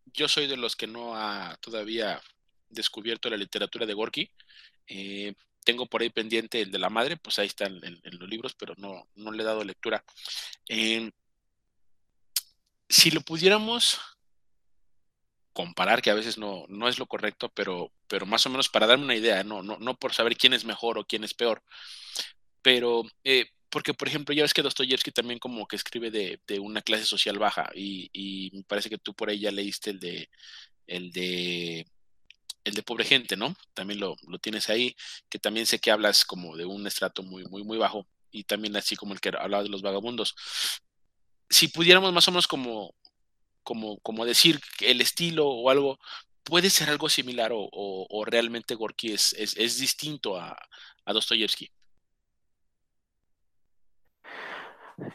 Yo soy de los que no ha todavía descubierto la literatura de Gorky. Eh, tengo por ahí pendiente el de la madre, pues ahí están en, los libros, pero no, no le he dado lectura. si lo pudiéramos comparar, que a veces no, no es lo correcto, pero, pero más o menos para darme una idea, no, no, no por saber quién es mejor o quién es peor, pero porque, por ejemplo, ya ves que Dostoyevsky también como que escribe de, una clase social baja y, me parece que tú por ahí ya leíste el de, el de, el de pobre gente, ¿no? También lo, tienes ahí, que también sé que hablas como de un estrato muy, muy, muy bajo y también así como el que hablaba de los vagabundos. Si pudiéramos más o menos como, como, como decir el estilo o algo, puede ser algo similar o, realmente Gorky es, es, distinto a, a Dostoyevsky.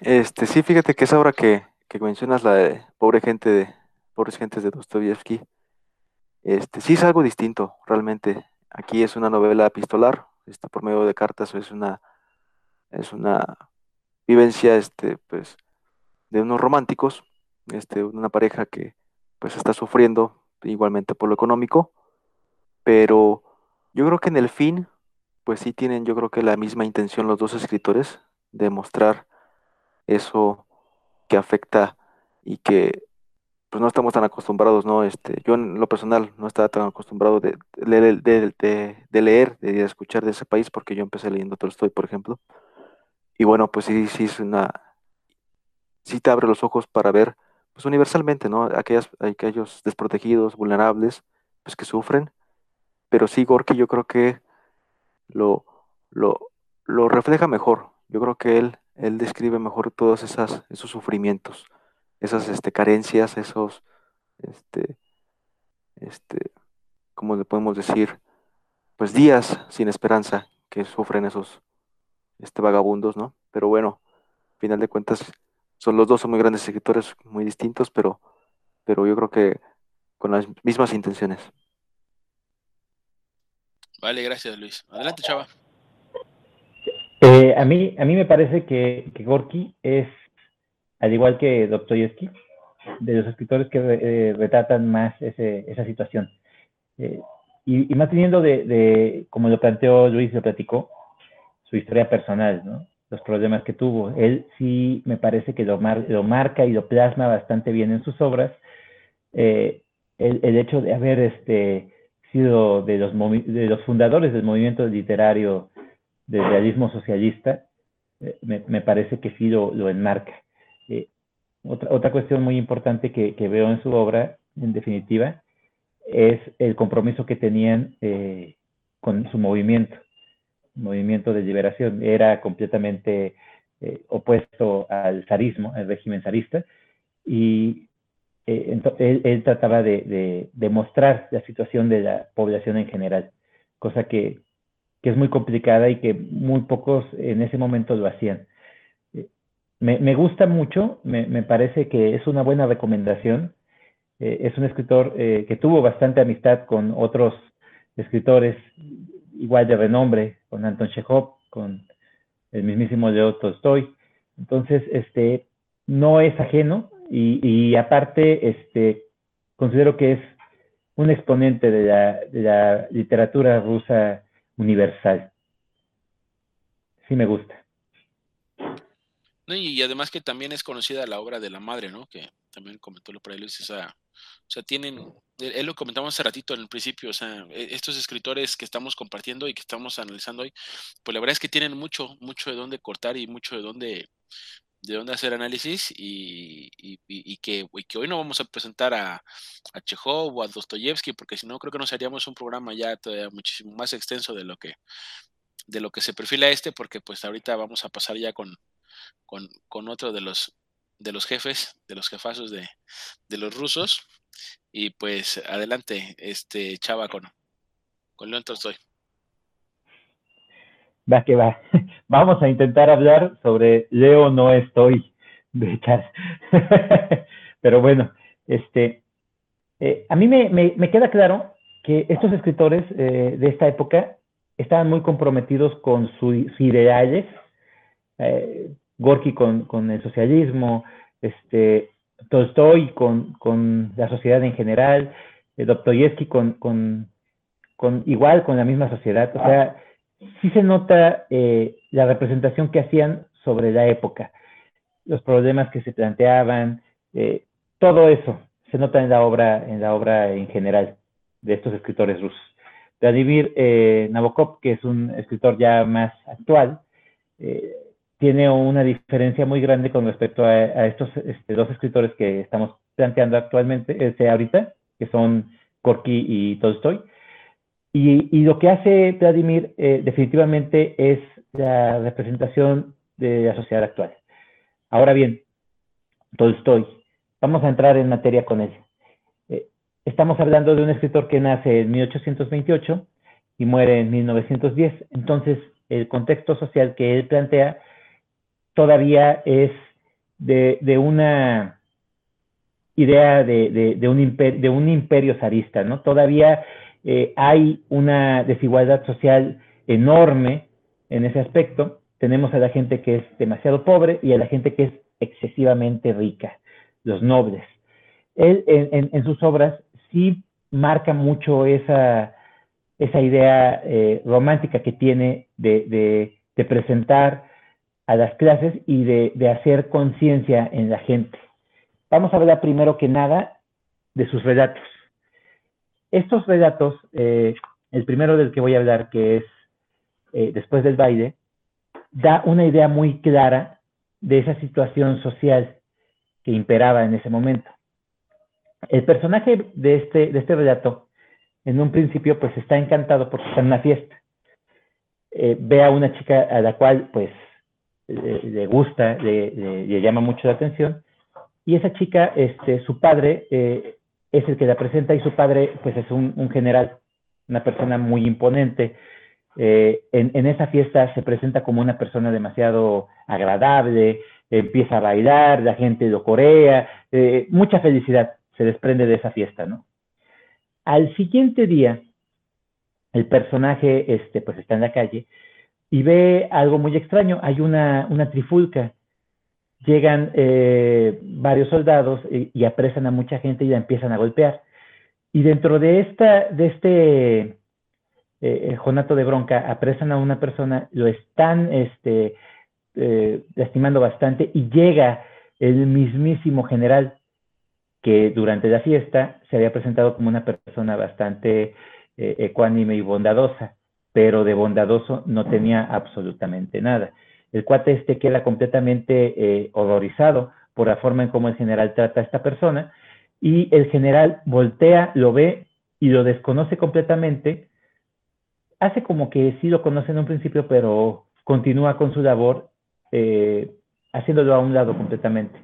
Este, sí, fíjate que esa obra que, mencionas, la de Pobre Gente de Pobres Gentes de Dostoyevsky, este, sí es algo distinto, realmente. Aquí es una novela epistolar, este, por medio de cartas, es una, es una vivencia, este, pues, de unos románticos, este, una pareja que, pues, está sufriendo igualmente por lo económico, pero yo creo que en el fin, pues sí tienen, yo creo que la misma intención los dos escritores de mostrar eso que afecta y que pues no estamos tan acostumbrados, ¿no? Este, yo en lo personal no estaba tan acostumbrado de, de, de, leer, de escuchar de ese país, porque yo empecé leyendo Tolstoy, por ejemplo. Y bueno, pues sí, sí es una, sí te abre los ojos para ver, pues universalmente, ¿no? Aquellas, aquellos desprotegidos, vulnerables, pues que sufren. Pero sí, Gorky yo creo que lo, lo, lo refleja mejor. Yo creo que él él describe mejor todos esas, esos sufrimientos, esas este, carencias, esos, este, este, ¿cómo le podemos decir? Pues días sin esperanza que sufren esos este, vagabundos, ¿no? Pero bueno, al final de cuentas, son los dos son muy grandes escritores, muy distintos, pero, pero yo creo que con las mismas intenciones. Vale, gracias Luis. Adelante, Chava. Eh, a, mí, a mí me parece que, que Gorky es, al igual que Dostoyevsky, de los escritores que eh, retratan más ese, esa situación. Eh, y, más teniendo de, de, como lo planteó Luis, lo platicó, su historia personal, ¿no? los problemas que tuvo. Él sí me parece que lo, mar, lo marca y lo plasma bastante bien en sus obras. El, el, hecho de haber este, sido de los, de los fundadores del movimiento literario del realismo socialista, eh, me, me, parece que sí lo, lo enmarca. Eh, otra, otra cuestión muy importante que, que, veo en su obra, en definitiva, es el compromiso que tenían eh, con su movimiento, movimiento de liberación. Era completamente eh, opuesto al zarismo, al régimen zarista, y eh, él, él, trataba de, de, de, mostrar la situación de la población en general, cosa que, que, es muy complicada y que muy pocos en ese momento lo hacían. Me, me gusta mucho, me, me, parece que es una buena recomendación. Eh, es un escritor eh, que tuvo bastante amistad con otros escritores igual de renombre, con Anton Chekhov, con el mismísimo Leo Tolstoy. Entonces, este, no es ajeno y, y, aparte, este, considero que es un exponente de la, de la literatura rusa universal. Sí me gusta. Y, además que también es conocida la obra de la madre, ¿no? Que también comentó lo por ahí Luis, esa, o sea, tienen, él lo comentamos hace ratito en el principio, o sea, estos escritores que estamos compartiendo y que estamos analizando hoy, pues la verdad es que tienen mucho, mucho de dónde cortar y mucho de dónde, de dónde hacer análisis y, que, hoy no vamos a presentar a, a o a Dostoyevsky porque si no creo que nos haríamos un programa ya todavía muchísimo más extenso de lo que de lo que se perfila este porque pues ahorita vamos a pasar ya con, con, con otro de los de los jefes, de los jefazos de, de los rusos. Y pues adelante, este Chava con, con León Tolstoy. Va que va. Vamos a intentar hablar sobre Leo no estoy de Charles. Pero bueno, este, eh, a mí me, me, me, queda claro que estos escritores eh, de esta época estaban muy comprometidos con sus ideales, eh, Gorky con, con, el socialismo, este, Tolstoy con, con la sociedad en general, eh, Dostoyevsky con, con, con, igual con la misma sociedad. O sea, sí se nota eh, la representación que hacían sobre la época, los problemas que se planteaban, eh, todo eso se nota en la obra, en la obra en general de estos escritores rusos. Vladimir eh, Nabokov, que es un escritor ya más actual, eh, tiene una diferencia muy grande con respecto a, estos este, dos escritores que estamos planteando actualmente, este, ahorita, que son Gorky y Tolstoy. Y, y lo que hace Vladimir eh, definitivamente es la representación de la sociedad actual. Ahora bien, Tolstoy, vamos a entrar en materia con él. Eh, estamos hablando de un escritor que nace en 1828 y muere en 1910. Entonces, el contexto social que él plantea todavía es de, una idea de, un de un imperio zarista, ¿no? Todavía eh, hay una desigualdad social enorme en ese aspecto. Tenemos a la gente que es demasiado pobre y a la gente que es excesivamente rica, los nobles. Él en, sus obras sí marca mucho esa, esa idea eh, romántica que tiene de, de presentar a las clases y de, de hacer conciencia en la gente. Vamos a hablar primero que nada de sus relatos. Estos relatos, eh, el primero del que voy a hablar, que es eh, Después del baile, da una idea muy clara de esa situación social que imperaba en ese momento. El personaje de este, este relato, en un principio, pues está encantado porque está en una fiesta. Eh, ve a una chica a la cual, pues, le, gusta, le, le, llama mucho la atención. Y esa chica, este, su padre es el que la presenta y su padre pues es un, general, una persona muy imponente. Eh, en, en, esa fiesta se presenta como una persona demasiado agradable, empieza a bailar, la gente lo corea, eh, mucha felicidad se desprende de esa fiesta, ¿no? Al siguiente día, el personaje este, pues está en la calle y ve algo muy extraño. Hay una, una trifulca. Llegan eh, varios soldados y, apresan a mucha gente y la empiezan a golpear. Y dentro de, esta, de este eh, jonato de bronca, apresan a una persona, lo están este, eh, lastimando bastante y llega el mismísimo general que durante la fiesta se había presentado como una persona bastante eh, ecuánime y bondadosa, pero de bondadoso no tenía absolutamente nada. El cuate este queda completamente eh, horrorizado por la forma en cómo el general trata a esta persona y el general voltea, lo ve y lo desconoce completamente. Hace como que sí lo conoce en un principio, pero continúa con su labor eh, haciéndolo a un lado completamente.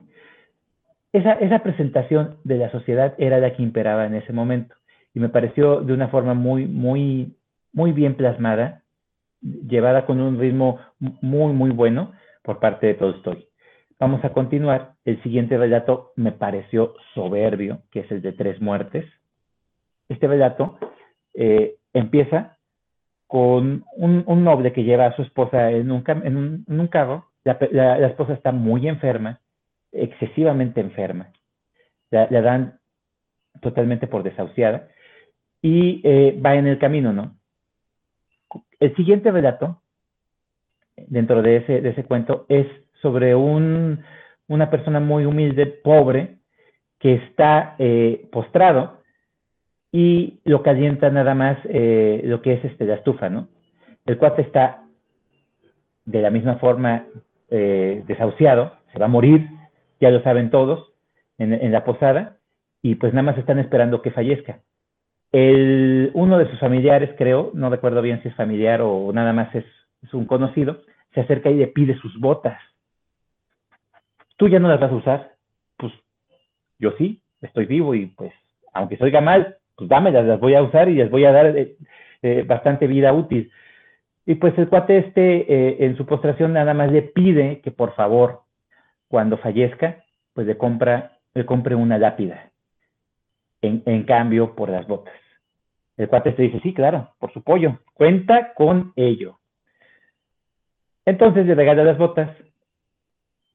Esa, esa presentación de la sociedad era la que imperaba en ese momento y me pareció de una forma muy, muy, muy bien plasmada, llevada con un ritmo muy, muy bueno por parte de Tolstoy. Vamos a continuar. El siguiente relato me pareció soberbio, que es el de Tres Muertes. Este relato eh, empieza con un, noble que lleva a su esposa en un, carro la, esposa está muy enferma, excesivamente enferma. La, dan totalmente por desahuciada y eh, va en el camino, ¿no? El siguiente relato, dentro de ese, de ese cuento, es sobre un, una persona muy humilde, pobre, que está eh, postrado y lo calienta nada más eh, lo que es este, la estufa, ¿no? El cuate está de la misma forma eh, desahuciado, se va a morir, ya lo saben todos, en, la posada, y pues nada más están esperando que fallezca. El, uno de sus familiares, creo, no recuerdo bien si es familiar o nada más es, un conocido, se acerca y le pide sus botas. ¿Tú ya no las vas a usar? Pues yo sí, estoy vivo y pues aunque soy mal, pues dámelas, las voy a usar y les voy a dar eh, eh, bastante vida útil. Y pues el cuate este, eh, en su postración, nada más le pide que por favor, cuando fallezca, pues le, compra, le compre una lápida en, cambio por las botas. El cuate este dice, sí, claro, por su pollo, cuenta con ello. Entonces le regala las botas.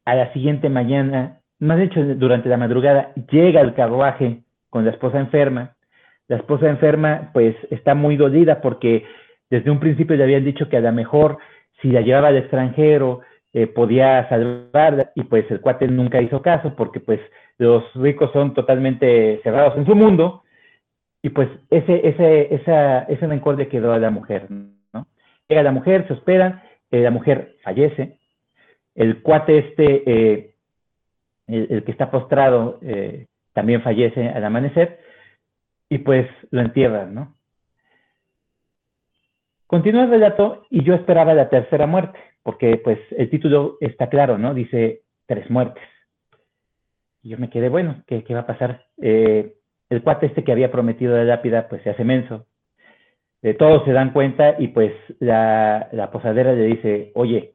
A la siguiente mañana, más hecho durante la madrugada, llega el carruaje con la esposa enferma. La esposa enferma pues está muy dolida porque desde un principio le habían dicho que a lo mejor si la llevaba al extranjero eh, podía salvarla y pues el cuate nunca hizo caso porque pues los ricos son totalmente cerrados en su mundo y pues ese, ese, esa, ese quedó a la mujer, ¿no? Llega la mujer, se espera, eh, la mujer fallece, el cuate este, eh, el, que está postrado, también fallece al amanecer y pues lo entierran, ¿no? Continúa el relato y yo esperaba la tercera muerte, porque pues el título está claro, ¿no? Dice tres muertes. Y yo me quedé, bueno, ¿qué, va a pasar? Eh, el cuate este que había prometido la lápida, pues se hace menso. Eh, todos se dan cuenta y pues la, la posadera le dice, oye,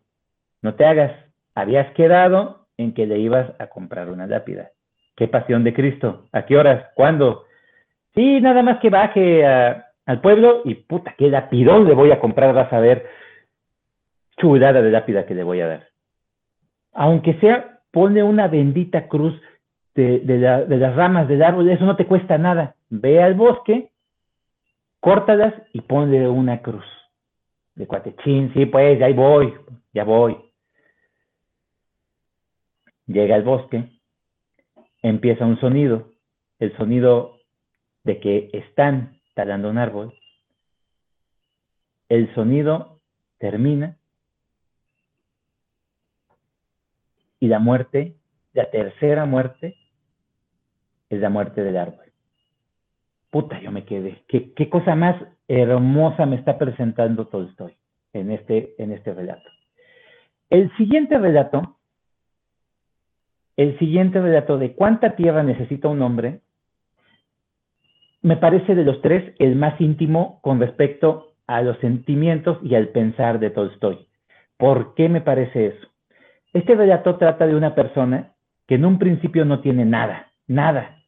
no te hagas, habías quedado en que le ibas a comprar una lápida. ¿Qué pasión de Cristo? ¿A qué horas? ¿Cuándo? Sí, nada más que baje al pueblo y puta, qué lapidón le voy a comprar, vas a ver chulada de lápida que le voy a dar. Aunque sea, pone una bendita cruz de, las ramas del árbol, eso no te cuesta nada. Ve al bosque, córtalas y ponle una cruz. De cuatechín, sí, pues, ya voy, ya voy. Llega al bosque, empieza un sonido, el sonido de que están talando un árbol, el sonido termina y la muerte, la tercera muerte, es la muerte del árbol. Puta, yo me quedé. ¿Qué, qué cosa más hermosa me está presentando Tolstoy en este, en este relato? El siguiente relato, el siguiente relato de cuánta tierra necesita un hombre, me parece de los tres el más íntimo con respecto a los sentimientos y al pensar de Tolstoy. ¿Por qué me parece eso? Este relato trata de una persona que en un principio no tiene nada, nada.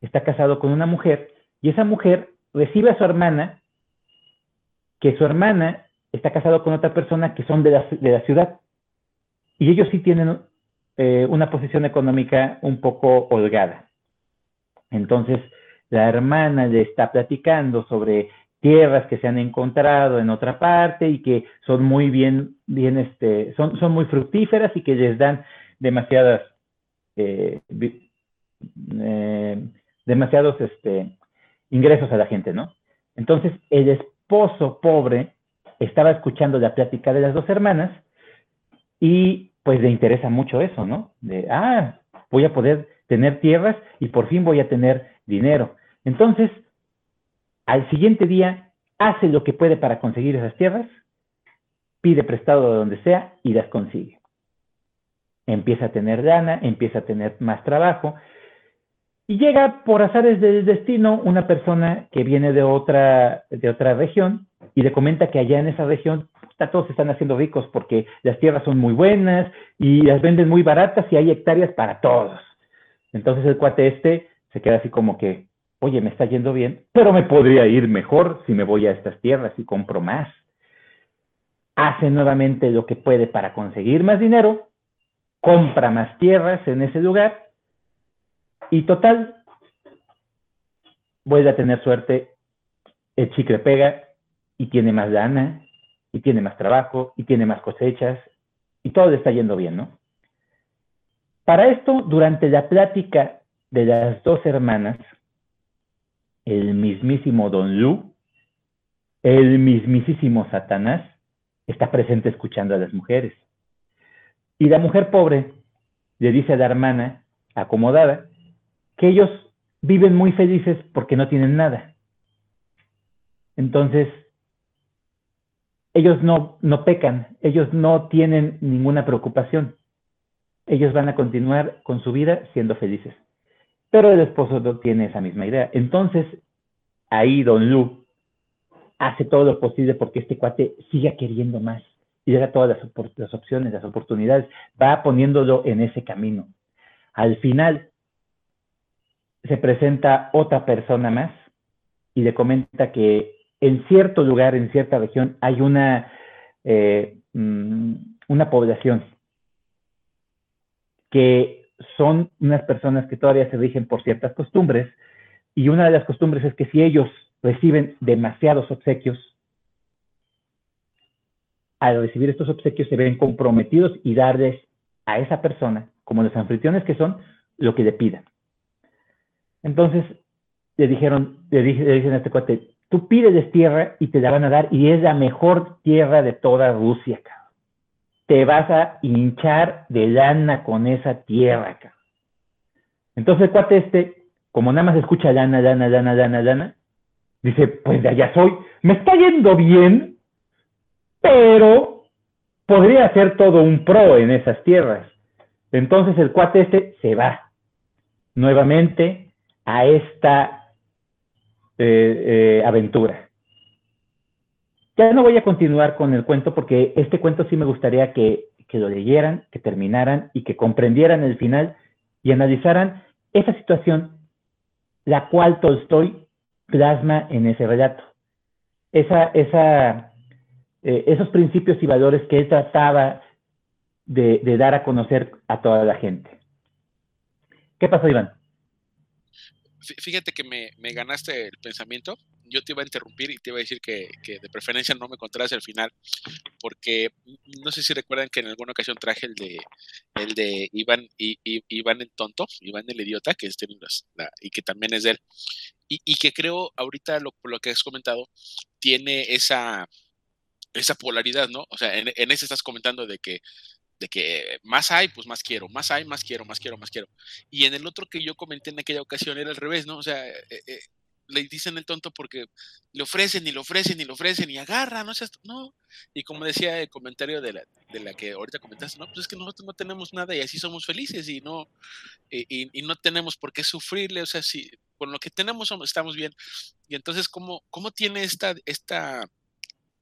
Está casado con una mujer y esa mujer recibe a su hermana que su hermana está casada con otra persona que son de la, de la ciudad. Y ellos sí tienen eh, una posición económica un poco holgada. Entonces, la hermana le está platicando sobre tierras que se han encontrado en otra parte y que son muy bien, bien este, son, son muy fructíferas y que les dan demasiadas, eh, eh, demasiados este, ingresos a la gente, ¿no? Entonces, el esposo pobre estaba escuchando la plática de las dos hermanas y pues le interesa mucho eso, ¿no? De, ah, voy a poder tener tierras y por fin voy a tener dinero. Entonces, al siguiente día, hace lo que puede para conseguir esas tierras, pide prestado de donde sea y las consigue. Empieza a tener lana, empieza a tener más trabajo y llega por azares del destino una persona que viene de otra, de otra región y le comenta que allá en esa región todos se están haciendo ricos porque las tierras son muy buenas y las venden muy baratas y hay hectáreas para todos. Entonces el cuate este se queda así como que, oye, me está yendo bien, pero me podría ir mejor si me voy a estas tierras y compro más. Hace nuevamente lo que puede para conseguir más dinero, compra más tierras en ese lugar y total, vuelve a tener suerte, el chicle pega y tiene más lana y tiene más trabajo y tiene más cosechas y todo le está yendo bien, ¿no? Para esto, durante la plática de las dos hermanas, el mismísimo Don Lu, el mismísimo Satanás, está presente escuchando a las mujeres. Y la mujer pobre le dice a la hermana acomodada que ellos viven muy felices porque no tienen nada. Entonces, ellos no, no pecan, ellos no tienen ninguna preocupación. Ellos van a continuar con su vida siendo felices. Pero el esposo no tiene esa misma idea. Entonces, ahí Don Lu hace todo lo posible porque este cuate siga queriendo más y llega todas las, las opciones, las oportunidades, va poniéndolo en ese camino. Al final, se presenta otra persona más y le comenta que en cierto lugar, en cierta región, hay una, eh, mm, una población que son unas personas que todavía se rigen por ciertas costumbres, y una de las costumbres es que si ellos reciben demasiados obsequios, al recibir estos obsequios se ven comprometidos y darles a esa persona, como los anfitriones que son, lo que le pidan. Entonces le dijeron, le, dije, le dicen a este cuate, tú pides tierra y te la van a dar y es la mejor tierra de toda Rusia, cabrón. Te vas a hinchar de lana con esa tierra, cabrón. Entonces el cuate este, como nada más escucha lana, lana, lana, lana, lana, dice, pues de allá soy, me está yendo bien, pero podría ser todo un pro en esas tierras. Entonces el cuate este se va nuevamente a esta eh, aventura. Ya no voy a continuar con el cuento porque este cuento sí me gustaría que, que lo leyeran, que terminaran y que comprendieran el final y analizaran esa situación, la cual Tolstoy plasma en ese relato. Esa, esa, eh, esos principios y valores que él trataba de, de, dar a conocer a toda la gente. ¿Qué pasó, Iván? Fíjate que me, ganaste el pensamiento. Yo te iba a interrumpir y te iba a decir que, de preferencia no me contaras el final, porque no sé si recuerdan que en alguna ocasión traje el de el de Iván, y, Iván el tonto, Iván el idiota, que es de y que también es de él. Y, que creo ahorita lo, lo que has comentado tiene esa, esa polaridad, ¿no? O sea, en, en ese estás comentando de que de que más hay, pues más quiero, más hay, más quiero, más quiero, más quiero. Y en el otro que yo comenté en aquella ocasión era al revés, ¿no? O sea, eh, eh, le dicen el tonto porque le ofrecen y le ofrecen y le ofrecen y agarra, no no. Y como decía el comentario de la, de la que ahorita comentaste, no, pues es que nosotros no tenemos nada y así somos felices y no, y, y no tenemos por qué sufrirle, o sea, si con lo que tenemos estamos bien. Y entonces, ¿cómo, cómo tiene esta, esta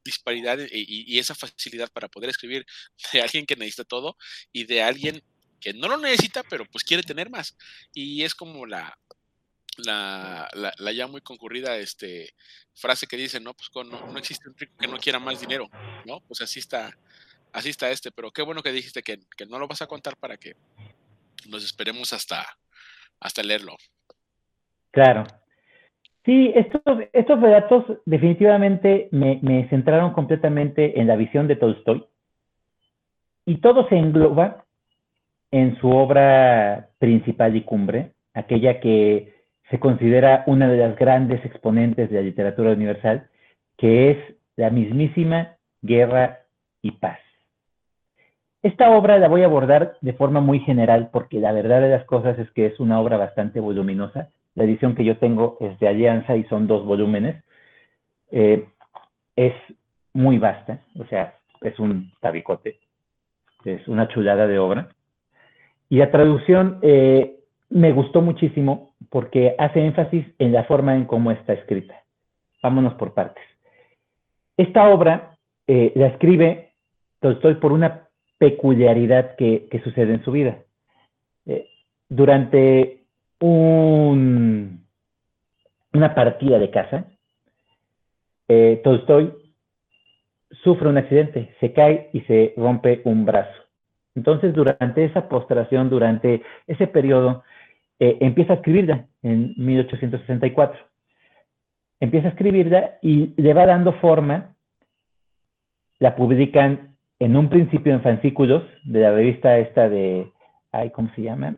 disparidad y, esa facilidad para poder escribir de alguien que necesita todo y de alguien que no lo necesita, pero pues quiere tener más. Y es como la, la, la, ya muy concurrida este, frase que dice, no, pues no, no, existe un rico que no quiera más dinero, ¿no? Pues así está, así está este, pero qué bueno que dijiste que, que no lo vas a contar para que nos esperemos hasta, hasta leerlo. Claro. Sí, estos, estos relatos definitivamente me, me centraron completamente en la visión de Tolstoy y todo se engloba en su obra principal y cumbre, aquella que se considera una de las grandes exponentes de la literatura universal, que es la mismísima Guerra y Paz. Esta obra la voy a abordar de forma muy general porque la verdad de las cosas es que es una obra bastante voluminosa. La edición que yo tengo es de Alianza y son dos volúmenes. Eh, es muy vasta, o sea, es un tabicote, es una chulada de obra. Y la traducción eh, me gustó muchísimo porque hace énfasis en la forma en cómo está escrita. Vámonos por partes. Esta obra eh, la escribe Tolstoy por una peculiaridad que, sucede en su vida. Durante un, una partida de casa, eh, Tolstoy sufre un accidente, se cae y se rompe un brazo. Entonces, durante esa postración, durante ese periodo, eh, empieza a escribirla en 1864. Empieza a escribirla y le va dando forma, la publican en un principio en fascículos de la revista esta de, ay, ¿cómo se llama?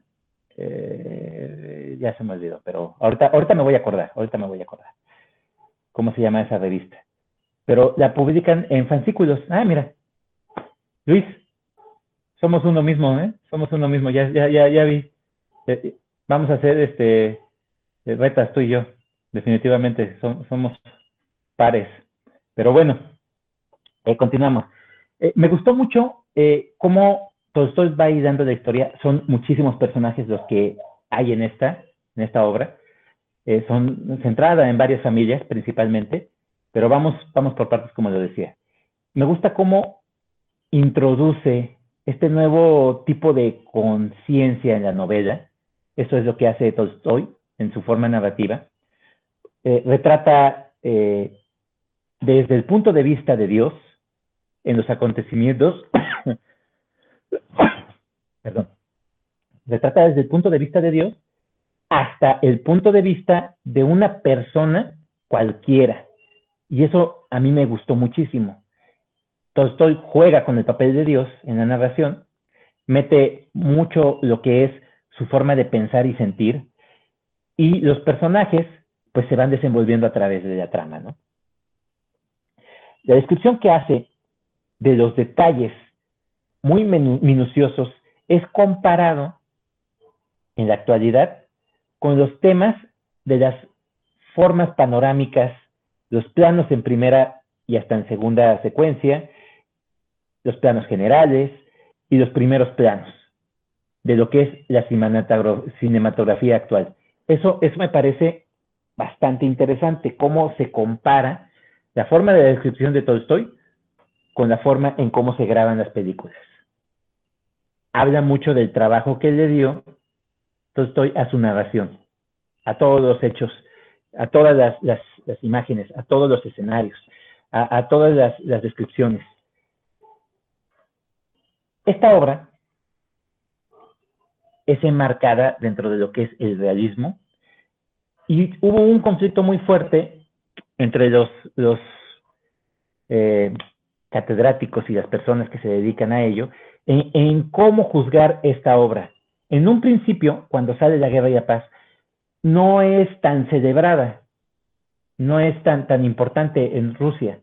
Eh, ya se me olvidó, pero ahorita, ahorita me voy a acordar, ahorita me voy a acordar. ¿Cómo se llama esa revista? Pero la publican en fascículos. Ah, mira. Luis, somos uno mismo, ¿eh? Somos uno mismo, ya, ya, ya, ya vi. Eh, vamos a hacer este retas tú y yo. Definitivamente somos pares. Pero bueno, continuamos. Eh, me gustó mucho eh, cómo Tolstoy va ahí dando la historia. Son muchísimos personajes los que hay en esta, en esta obra. Eh, son centrada en varias familias principalmente, pero vamos, vamos por partes como lo decía. Me gusta cómo introduce este nuevo tipo de conciencia en la novela. Eso es lo que hace Tolstoy en su forma narrativa. retrata desde el punto de vista de Dios en los acontecimientos, perdón, se trata desde el punto de vista de Dios hasta el punto de vista de una persona cualquiera. Y eso a mí me gustó muchísimo. Tolstoy juega con el papel de Dios en la narración, mete mucho lo que es su forma de pensar y sentir, y los personajes pues se van desenvolviendo a través de la trama, ¿no? La descripción que hace de los detalles muy minuciosos es comparado en la actualidad con los temas de las formas panorámicas, los planos en primera y hasta en segunda secuencia, los planos generales y los primeros planos de lo que es la cinematografía actual. Eso, eso me parece bastante interesante, cómo se compara la forma de la descripción de Tolstoy con la forma en cómo se graban las películas. Habla mucho del trabajo que le dio Tolstoy a su narración, a todos los hechos, a todas las, imágenes, a todos los escenarios, a, todas las, descripciones. Esta obra es enmarcada dentro de lo que es el realismo y hubo un conflicto muy fuerte entre los, los eh, catedráticos y las personas que se dedican a ello, en, cómo juzgar esta obra. En un principio, cuando sale la Guerra y la Paz, no es tan celebrada, no es tan, tan importante en Rusia,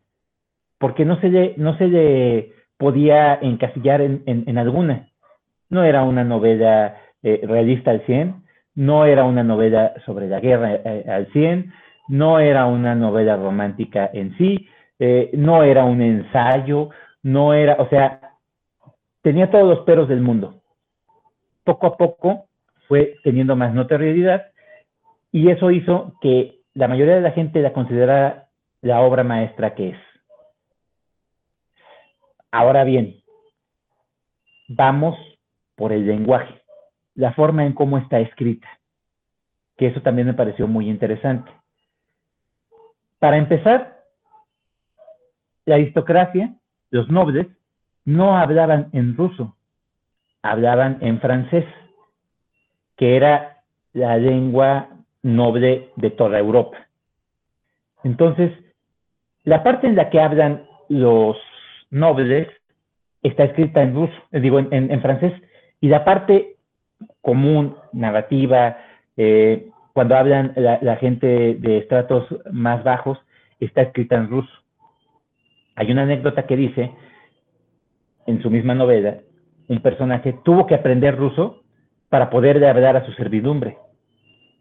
porque no se le, no se le podía encasillar en, alguna. No era una novela eh, realista al 100, no era una novela sobre la guerra eh, al 100, no era una novela romántica en sí, eh, no era un ensayo, no era, o sea, tenía todos los peros del mundo. Poco a poco fue teniendo más notoriedad y eso hizo que la mayoría de la gente la considerara la obra maestra que es. Ahora bien, vamos por el lenguaje, la forma en cómo está escrita. que eso también me pareció muy interesante. Para empezar, la aristocracia, los nobles, no hablaban en ruso, hablaban en francés, que era la lengua noble de toda Europa. Entonces, la parte en la que hablan los nobles está escrita en ruso, eh, digo, en, francés, y la parte común, narrativa, eh, cuando hablan la, gente de estratos más bajos, está escrita en ruso. Hay una anécdota que dice, en su misma novela, un personaje tuvo que aprender ruso para poderle hablar a su servidumbre,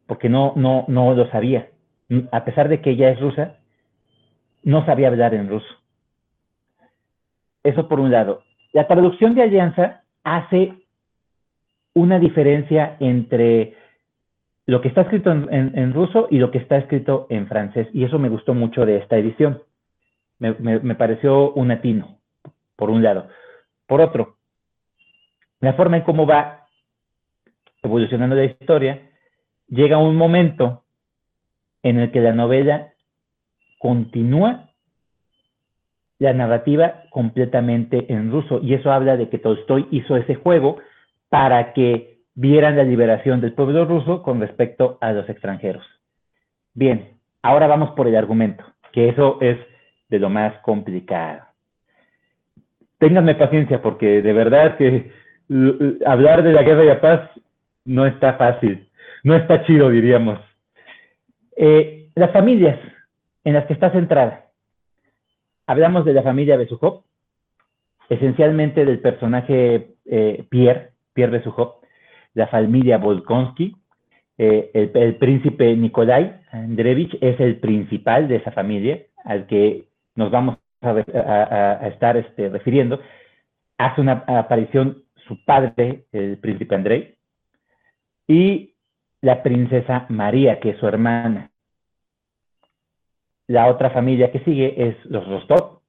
porque no, no, no lo sabía. A pesar de que ella es rusa, no sabía hablar en ruso. Eso por un lado. La traducción de alianza hace una diferencia entre lo que está escrito en, ruso y lo que está escrito en francés. Y eso me gustó mucho de esta edición. Me, pareció un atino, por un lado. Por otro, la forma en cómo va evolucionando la historia, llega un momento en el que la novela continúa la narrativa completamente en ruso. Y eso habla de que Tolstoy hizo ese juego para que vieran la liberación del pueblo ruso con respecto a los extranjeros. Bien, ahora vamos por el argumento, que eso es de lo más complicado. Ténganme paciencia porque de verdad que hablar de la guerra y la paz no está fácil, no está chido, diríamos. Eh, las familias en las que está centrada hablamos de la familia Besukhov, esencialmente del personaje eh, Pierre, Pierre Besukhov, la familia Volkonsky, eh, el, príncipe Nikolai Andrevich es el principal de esa familia al que nos vamos a, estar este, refiriendo. Hace una aparición su padre, el príncipe Andrei, y la princesa María, que es su hermana. La otra familia que sigue es los Rostov,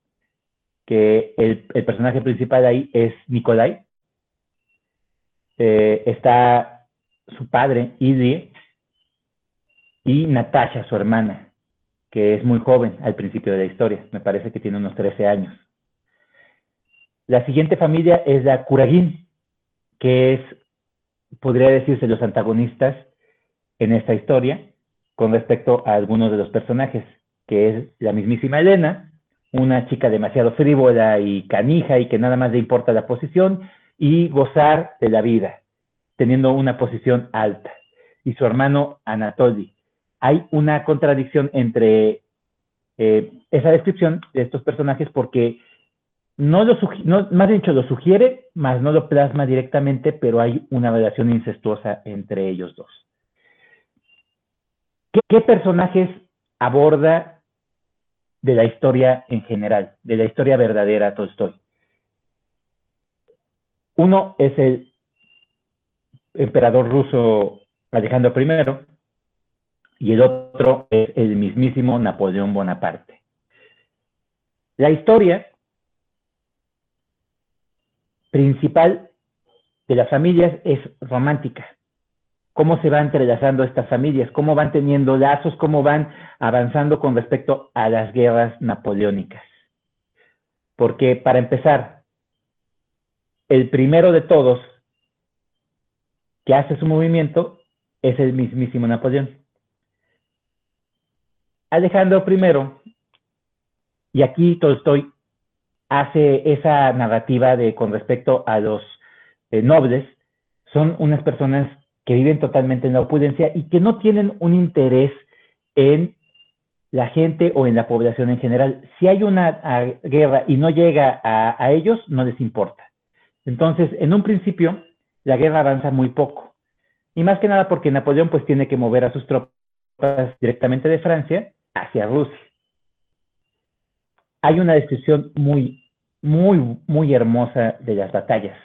que el, personaje principal ahí es Nikolai. Eh, está su padre, Idri, y Natasha, su hermana, que es muy joven al principio de la historia. Me parece que tiene unos 13 años. La siguiente familia es la Kuragin, que es, podría decirse, los antagonistas en esta historia con respecto a algunos de los personajes que es la mismísima Elena, una chica demasiado frívola y canija y que nada más le importa la posición y gozar de la vida, teniendo una posición alta. Y su hermano Anatoly. Hay una contradicción entre eh, esa descripción de estos personajes porque no lo no, más dicho lo sugiere, más no lo plasma directamente, pero hay una relación incestuosa entre ellos dos. qué personajes aborda de la historia en general, de la historia verdadera Tolstoy. Uno es el emperador ruso Alejandro I y el otro es el mismísimo Napoleón Bonaparte. La historia principal de las familias es romántica cómo se van entrelazando estas familias, cómo van teniendo lazos, cómo van avanzando con respecto a las guerras napoleónicas. Porque para empezar, el primero de todos que hace su movimiento es el mismísimo Napoleón. Alejandro I, y aquí Tolstoy hace esa narrativa de con respecto a los eh, nobles, son unas personas que viven totalmente en la opulencia y que no tienen un interés en la gente o en la población en general. Si hay una guerra y no llega a, ellos, no les importa. Entonces, en un principio, la guerra avanza muy poco. Y más que nada porque Napoleón pues tiene que mover a sus tropas directamente de Francia hacia Rusia. Hay una descripción muy, muy, muy hermosa de las batallas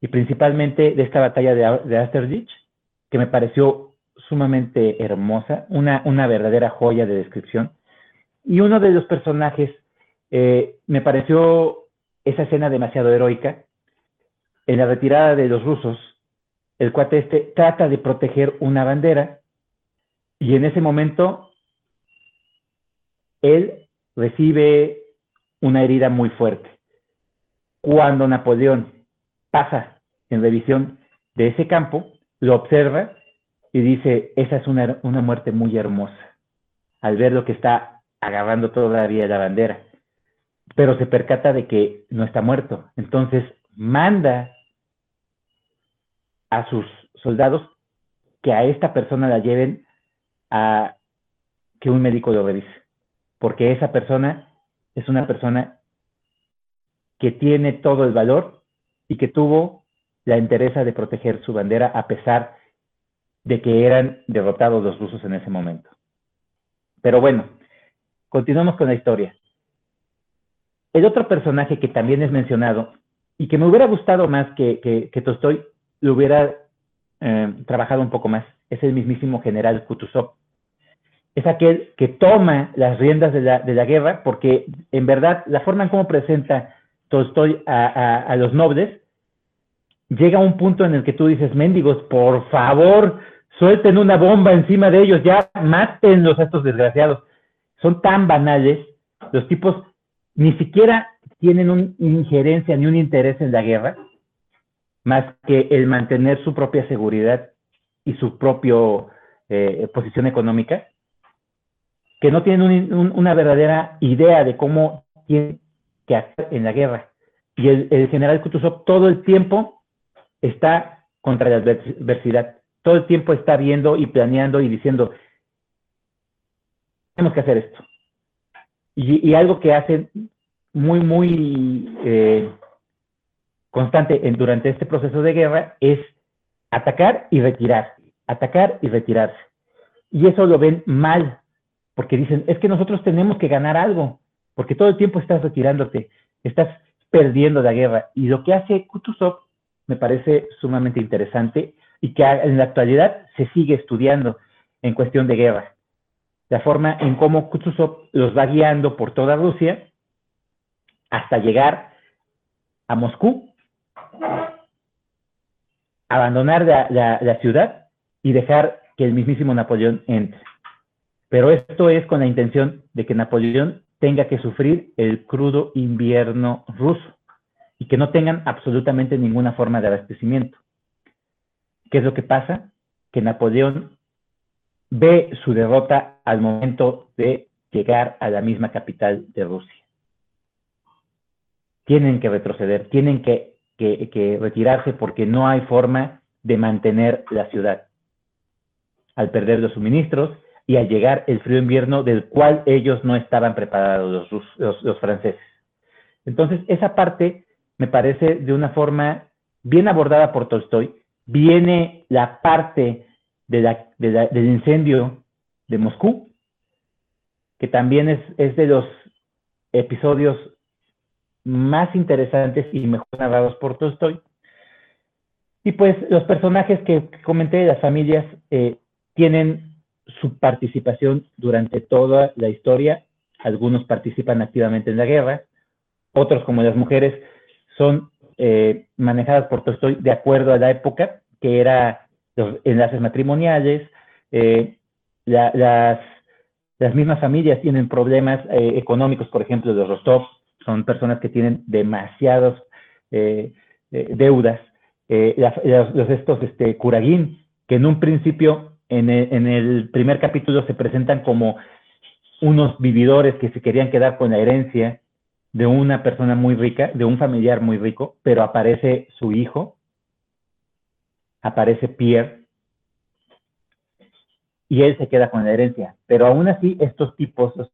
y principalmente de esta batalla de, de que me pareció sumamente hermosa, una, verdadera joya de descripción. Y uno de los personajes, eh, me pareció esa escena demasiado heroica. En la retirada de los rusos, el cuate este trata de proteger una bandera Y en ese momento, él recibe una herida muy fuerte. Cuando Napoleón pasa en revisión de ese campo, lo observa y dice, esa es una, una muerte muy hermosa, al ver lo que está agarrando todavía la bandera. Pero se percata de que no está muerto. Entonces manda a sus soldados que a esta persona la lleven a que un médico lo revise. Porque esa persona es una persona que tiene todo el valor y que tuvo la interesa de proteger su bandera a pesar de que eran derrotados los rusos en ese momento. Pero bueno, continuamos con la historia. El otro personaje que también es mencionado y que me hubiera gustado más que, que, que Tolstoy lo hubiera eh, trabajado un poco más es el mismísimo general Kutuzov. Es aquel que toma las riendas de la, de la guerra porque en verdad la forma en cómo presenta Tolstoy a, a, a los nobles llega a un punto en el que tú dices, mendigos, por favor, suelten una bomba encima de ellos, ya mátenlos a estos desgraciados. Son tan banales, los tipos ni siquiera tienen una injerencia ni un interés en la guerra, más que el mantener su propia seguridad y su propia eh, posición económica, que no tienen un, un, una verdadera idea de cómo tienen que hacer en la guerra. Y el, general Kutuzov todo el tiempo está contra la adversidad todo el tiempo está viendo y planeando y diciendo, tenemos que hacer esto. Y, algo que hace muy, muy eh, constante durante este proceso de guerra es atacar y retirarse, atacar y retirarse. Y eso lo ven mal, porque dicen, es que nosotros tenemos que ganar algo, porque todo el tiempo estás retirándote, estás perdiendo la guerra. Y lo que hace Kutuzov me parece sumamente interesante y que en la actualidad se sigue estudiando en cuestión de guerra. La forma en cómo Kutuzov los va guiando por toda Rusia hasta llegar a Moscú, abandonar la, la, la ciudad y dejar que el mismísimo Napoleón entre. Pero esto es con la intención de que Napoleón tenga que sufrir el crudo invierno ruso y que no tengan absolutamente ninguna forma de abastecimiento. ¿Qué es lo que pasa? Que Napoleón ve su derrota al momento de llegar a la misma capital de Rusia. Tienen que retroceder, tienen que, retirarse porque no hay forma de mantener la ciudad. Al perder los suministros y al llegar el frío invierno del cual ellos no estaban preparados, los, franceses. Entonces, esa parte me parece de una forma bien abordada por Tolstoy, viene la parte de la, de la, del incendio de Moscú, que también es, es, de los episodios más interesantes y mejor narrados por Tolstoy. Y pues los personajes que comenté de las familias eh, tienen su participación durante toda la historia. Algunos participan activamente en la guerra, otros como las mujeres son eh, manejadas por Tolstoy de acuerdo a la época, que era los enlaces matrimoniales, eh, la, las, las, mismas familias tienen problemas eh, económicos, por ejemplo, los Rostov, son personas que tienen demasiados eh, deudas, los, estos este, Kuragin, que en un principio, en el, primer capítulo se presentan como unos vividores que se querían quedar con la herencia, de una persona muy rica, de un familiar muy rico, pero aparece su hijo, aparece Pierre, y él se queda con la herencia. Pero aún así, estos tipos, los,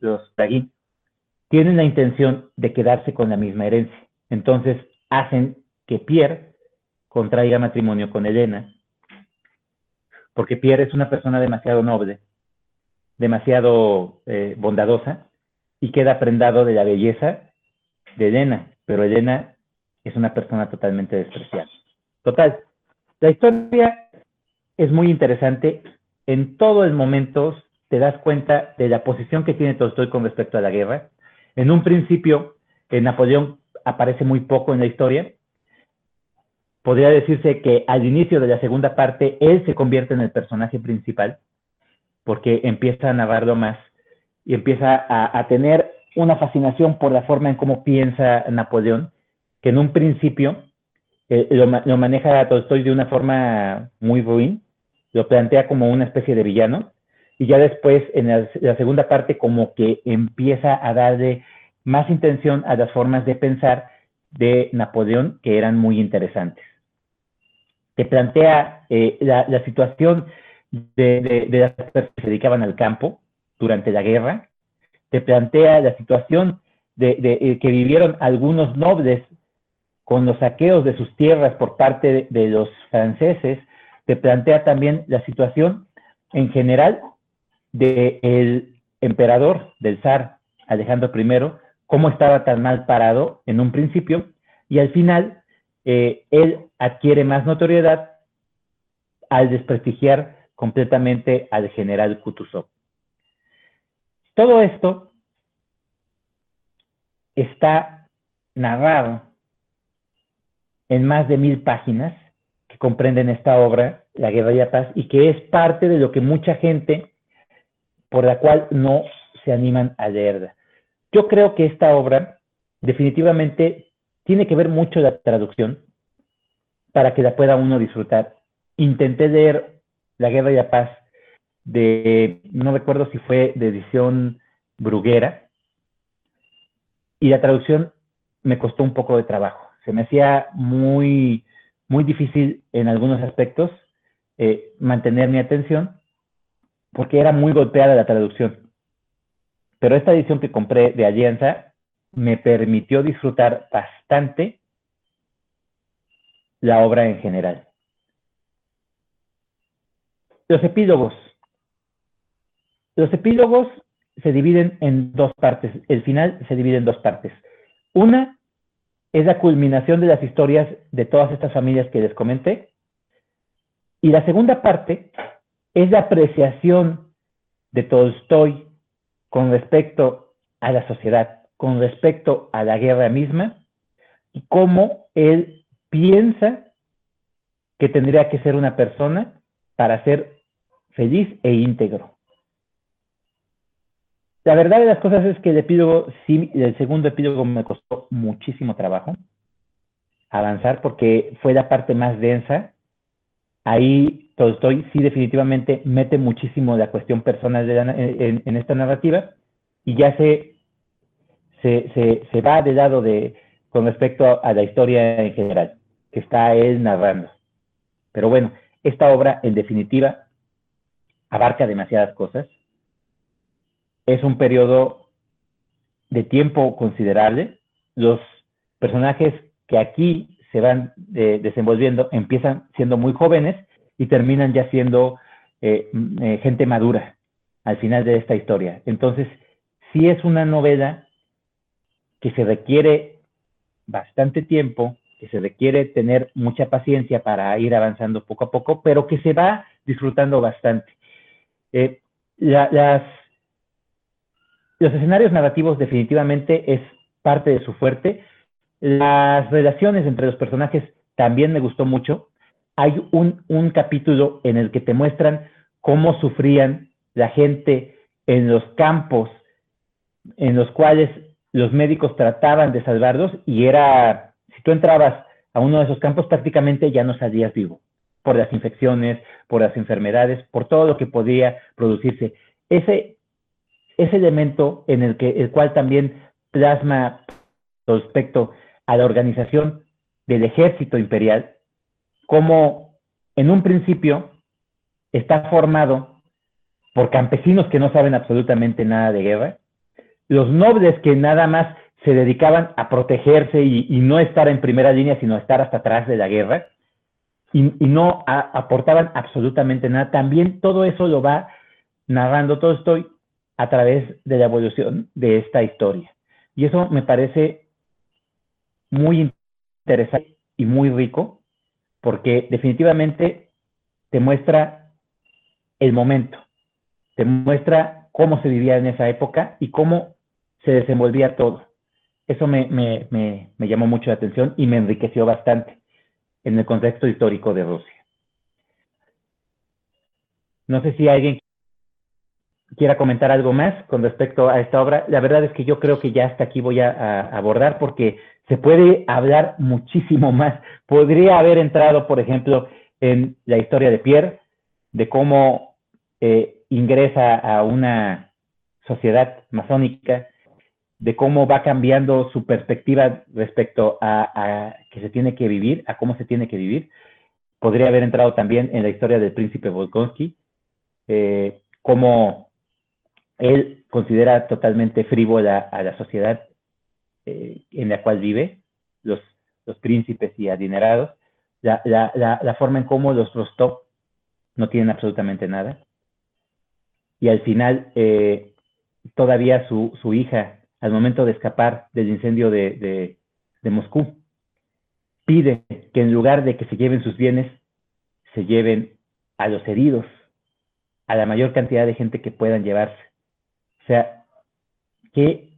los tienen la intención de quedarse con la misma herencia. Entonces, hacen que Pierre contraiga matrimonio con Elena, porque Pierre es una persona demasiado noble, demasiado eh, bondadosa, y queda prendado de la belleza de Elena, pero Elena es una persona totalmente despreciada. Total, la historia es muy interesante. En todo el momento te das cuenta de la posición que tiene Tolstoy con respecto a la guerra. En un principio, eh, Napoleón aparece muy poco en la historia. Podría decirse que al inicio de la segunda parte, él se convierte en el personaje principal, porque empieza a narrarlo más y empieza a, tener una fascinación por la forma en cómo piensa Napoleón, que en un principio eh, lo, maneja Tolstoy de una forma muy ruin, lo plantea como una especie de villano, y ya después en la, segunda parte como que empieza a darle más intención a las formas de pensar de Napoleón que eran muy interesantes. Te plantea eh, la, situación de, las personas que se dedicaban al campo durante la guerra, te plantea la situación de, eh, que vivieron algunos nobles con los saqueos de sus tierras por parte de los franceses, te plantea también la situación en general del emperador, del zar Alejandro I, cómo estaba tan mal parado en un principio, y al final eh, él adquiere más notoriedad al desprestigiar completamente al general Kutuzov. Todo esto está narrado en más de mil páginas que comprenden esta obra, La Guerra y la Paz, y que es parte de lo que mucha gente por la cual no se animan a leerla. Yo creo que esta obra definitivamente tiene que ver mucho la traducción para que la pueda uno disfrutar. Intenté leer La Guerra y la Paz de, no recuerdo si fue de edición Bruguera, y la traducción me costó un poco de trabajo. Se me hacía muy, muy difícil en algunos aspectos eh, mantener mi atención porque era muy golpeada la traducción. Pero esta edición que compré de Alianza me permitió disfrutar bastante la obra en general. Los epílogos. Los epílogos se dividen en dos partes. El final se divide en dos partes. Una es la culminación de las historias de todas estas familias que les comenté. Y la segunda parte es la apreciación de Tolstoy con respecto a la sociedad, con respecto a la guerra misma, y cómo él piensa que tendría que ser una persona para ser feliz e íntegro. La verdad de las cosas es que el epílogo, sí, el segundo epílogo me costó muchísimo trabajo avanzar porque fue la parte más densa. Ahí Tolstoy sí definitivamente mete muchísimo la cuestión personal en, esta narrativa y ya se, se, va de lado de, con respecto a, la historia en general, que está él narrando. Pero bueno, esta obra en definitiva abarca demasiadas cosas. Es un periodo de tiempo considerable. Los personajes que aquí se van eh, desenvolviendo empiezan siendo muy jóvenes y terminan ya siendo eh, eh, gente madura al final de esta historia. Entonces, sí es una novela que se requiere bastante tiempo, que se requiere tener mucha paciencia para ir avanzando poco a poco, pero que se va disfrutando bastante. Eh, los escenarios narrativos definitivamente es parte de su fuerte. Las relaciones entre los personajes también me gustó mucho hay un, capítulo en el que te muestran cómo sufrían la gente en los campos en los cuales los médicos trataban de salvarlos y era, si tú entrabas a uno de esos campos prácticamente ya no salías vivo por las infecciones, por las enfermedades, por todo lo que podía producirse. Ese, ese elemento en el que el cual también plasma respecto a la organización del ejército imperial cómo en un principio está formado por campesinos que no saben absolutamente nada de guerra, los nobles que nada más se dedicaban a protegerse y, no estar en primera línea, sino estar hasta atrás de la guerra, y, no aportaban absolutamente nada. También todo eso lo va narrando todo esto a través de la evolución de esta historia. Y eso me parece muy interesante y muy rico, porque definitivamente te muestra el momento, te muestra cómo se vivía en esa época y cómo se desenvolvía todo. Eso me, llamó mucho la atención y me enriqueció bastante en el contexto histórico de Rusia. No sé si alguien quiera comentar algo más con respecto a esta obra. La verdad es que yo creo que ya hasta aquí voy a, abordar porque se puede hablar muchísimo más. Podría haber entrado, por ejemplo, en la historia de Pierre, de cómo eh, ingresa a una sociedad masónica, de cómo va cambiando su perspectiva respecto a, que se tiene que vivir, a cómo se tiene que vivir. Podría haber entrado también en la historia del príncipe Volkonsky, eh, cómo él considera totalmente frívola a la sociedad eh, en la cual vive, los, príncipes y adinerados, la, forma en cómo los Rostov no tienen absolutamente nada. Y al final, eh, todavía su, hija, al momento de escapar del incendio de, de, Moscú, pide que en lugar de que se lleven sus bienes, se lleven a los heridos, a la mayor cantidad de gente que puedan llevarse. O sea, qué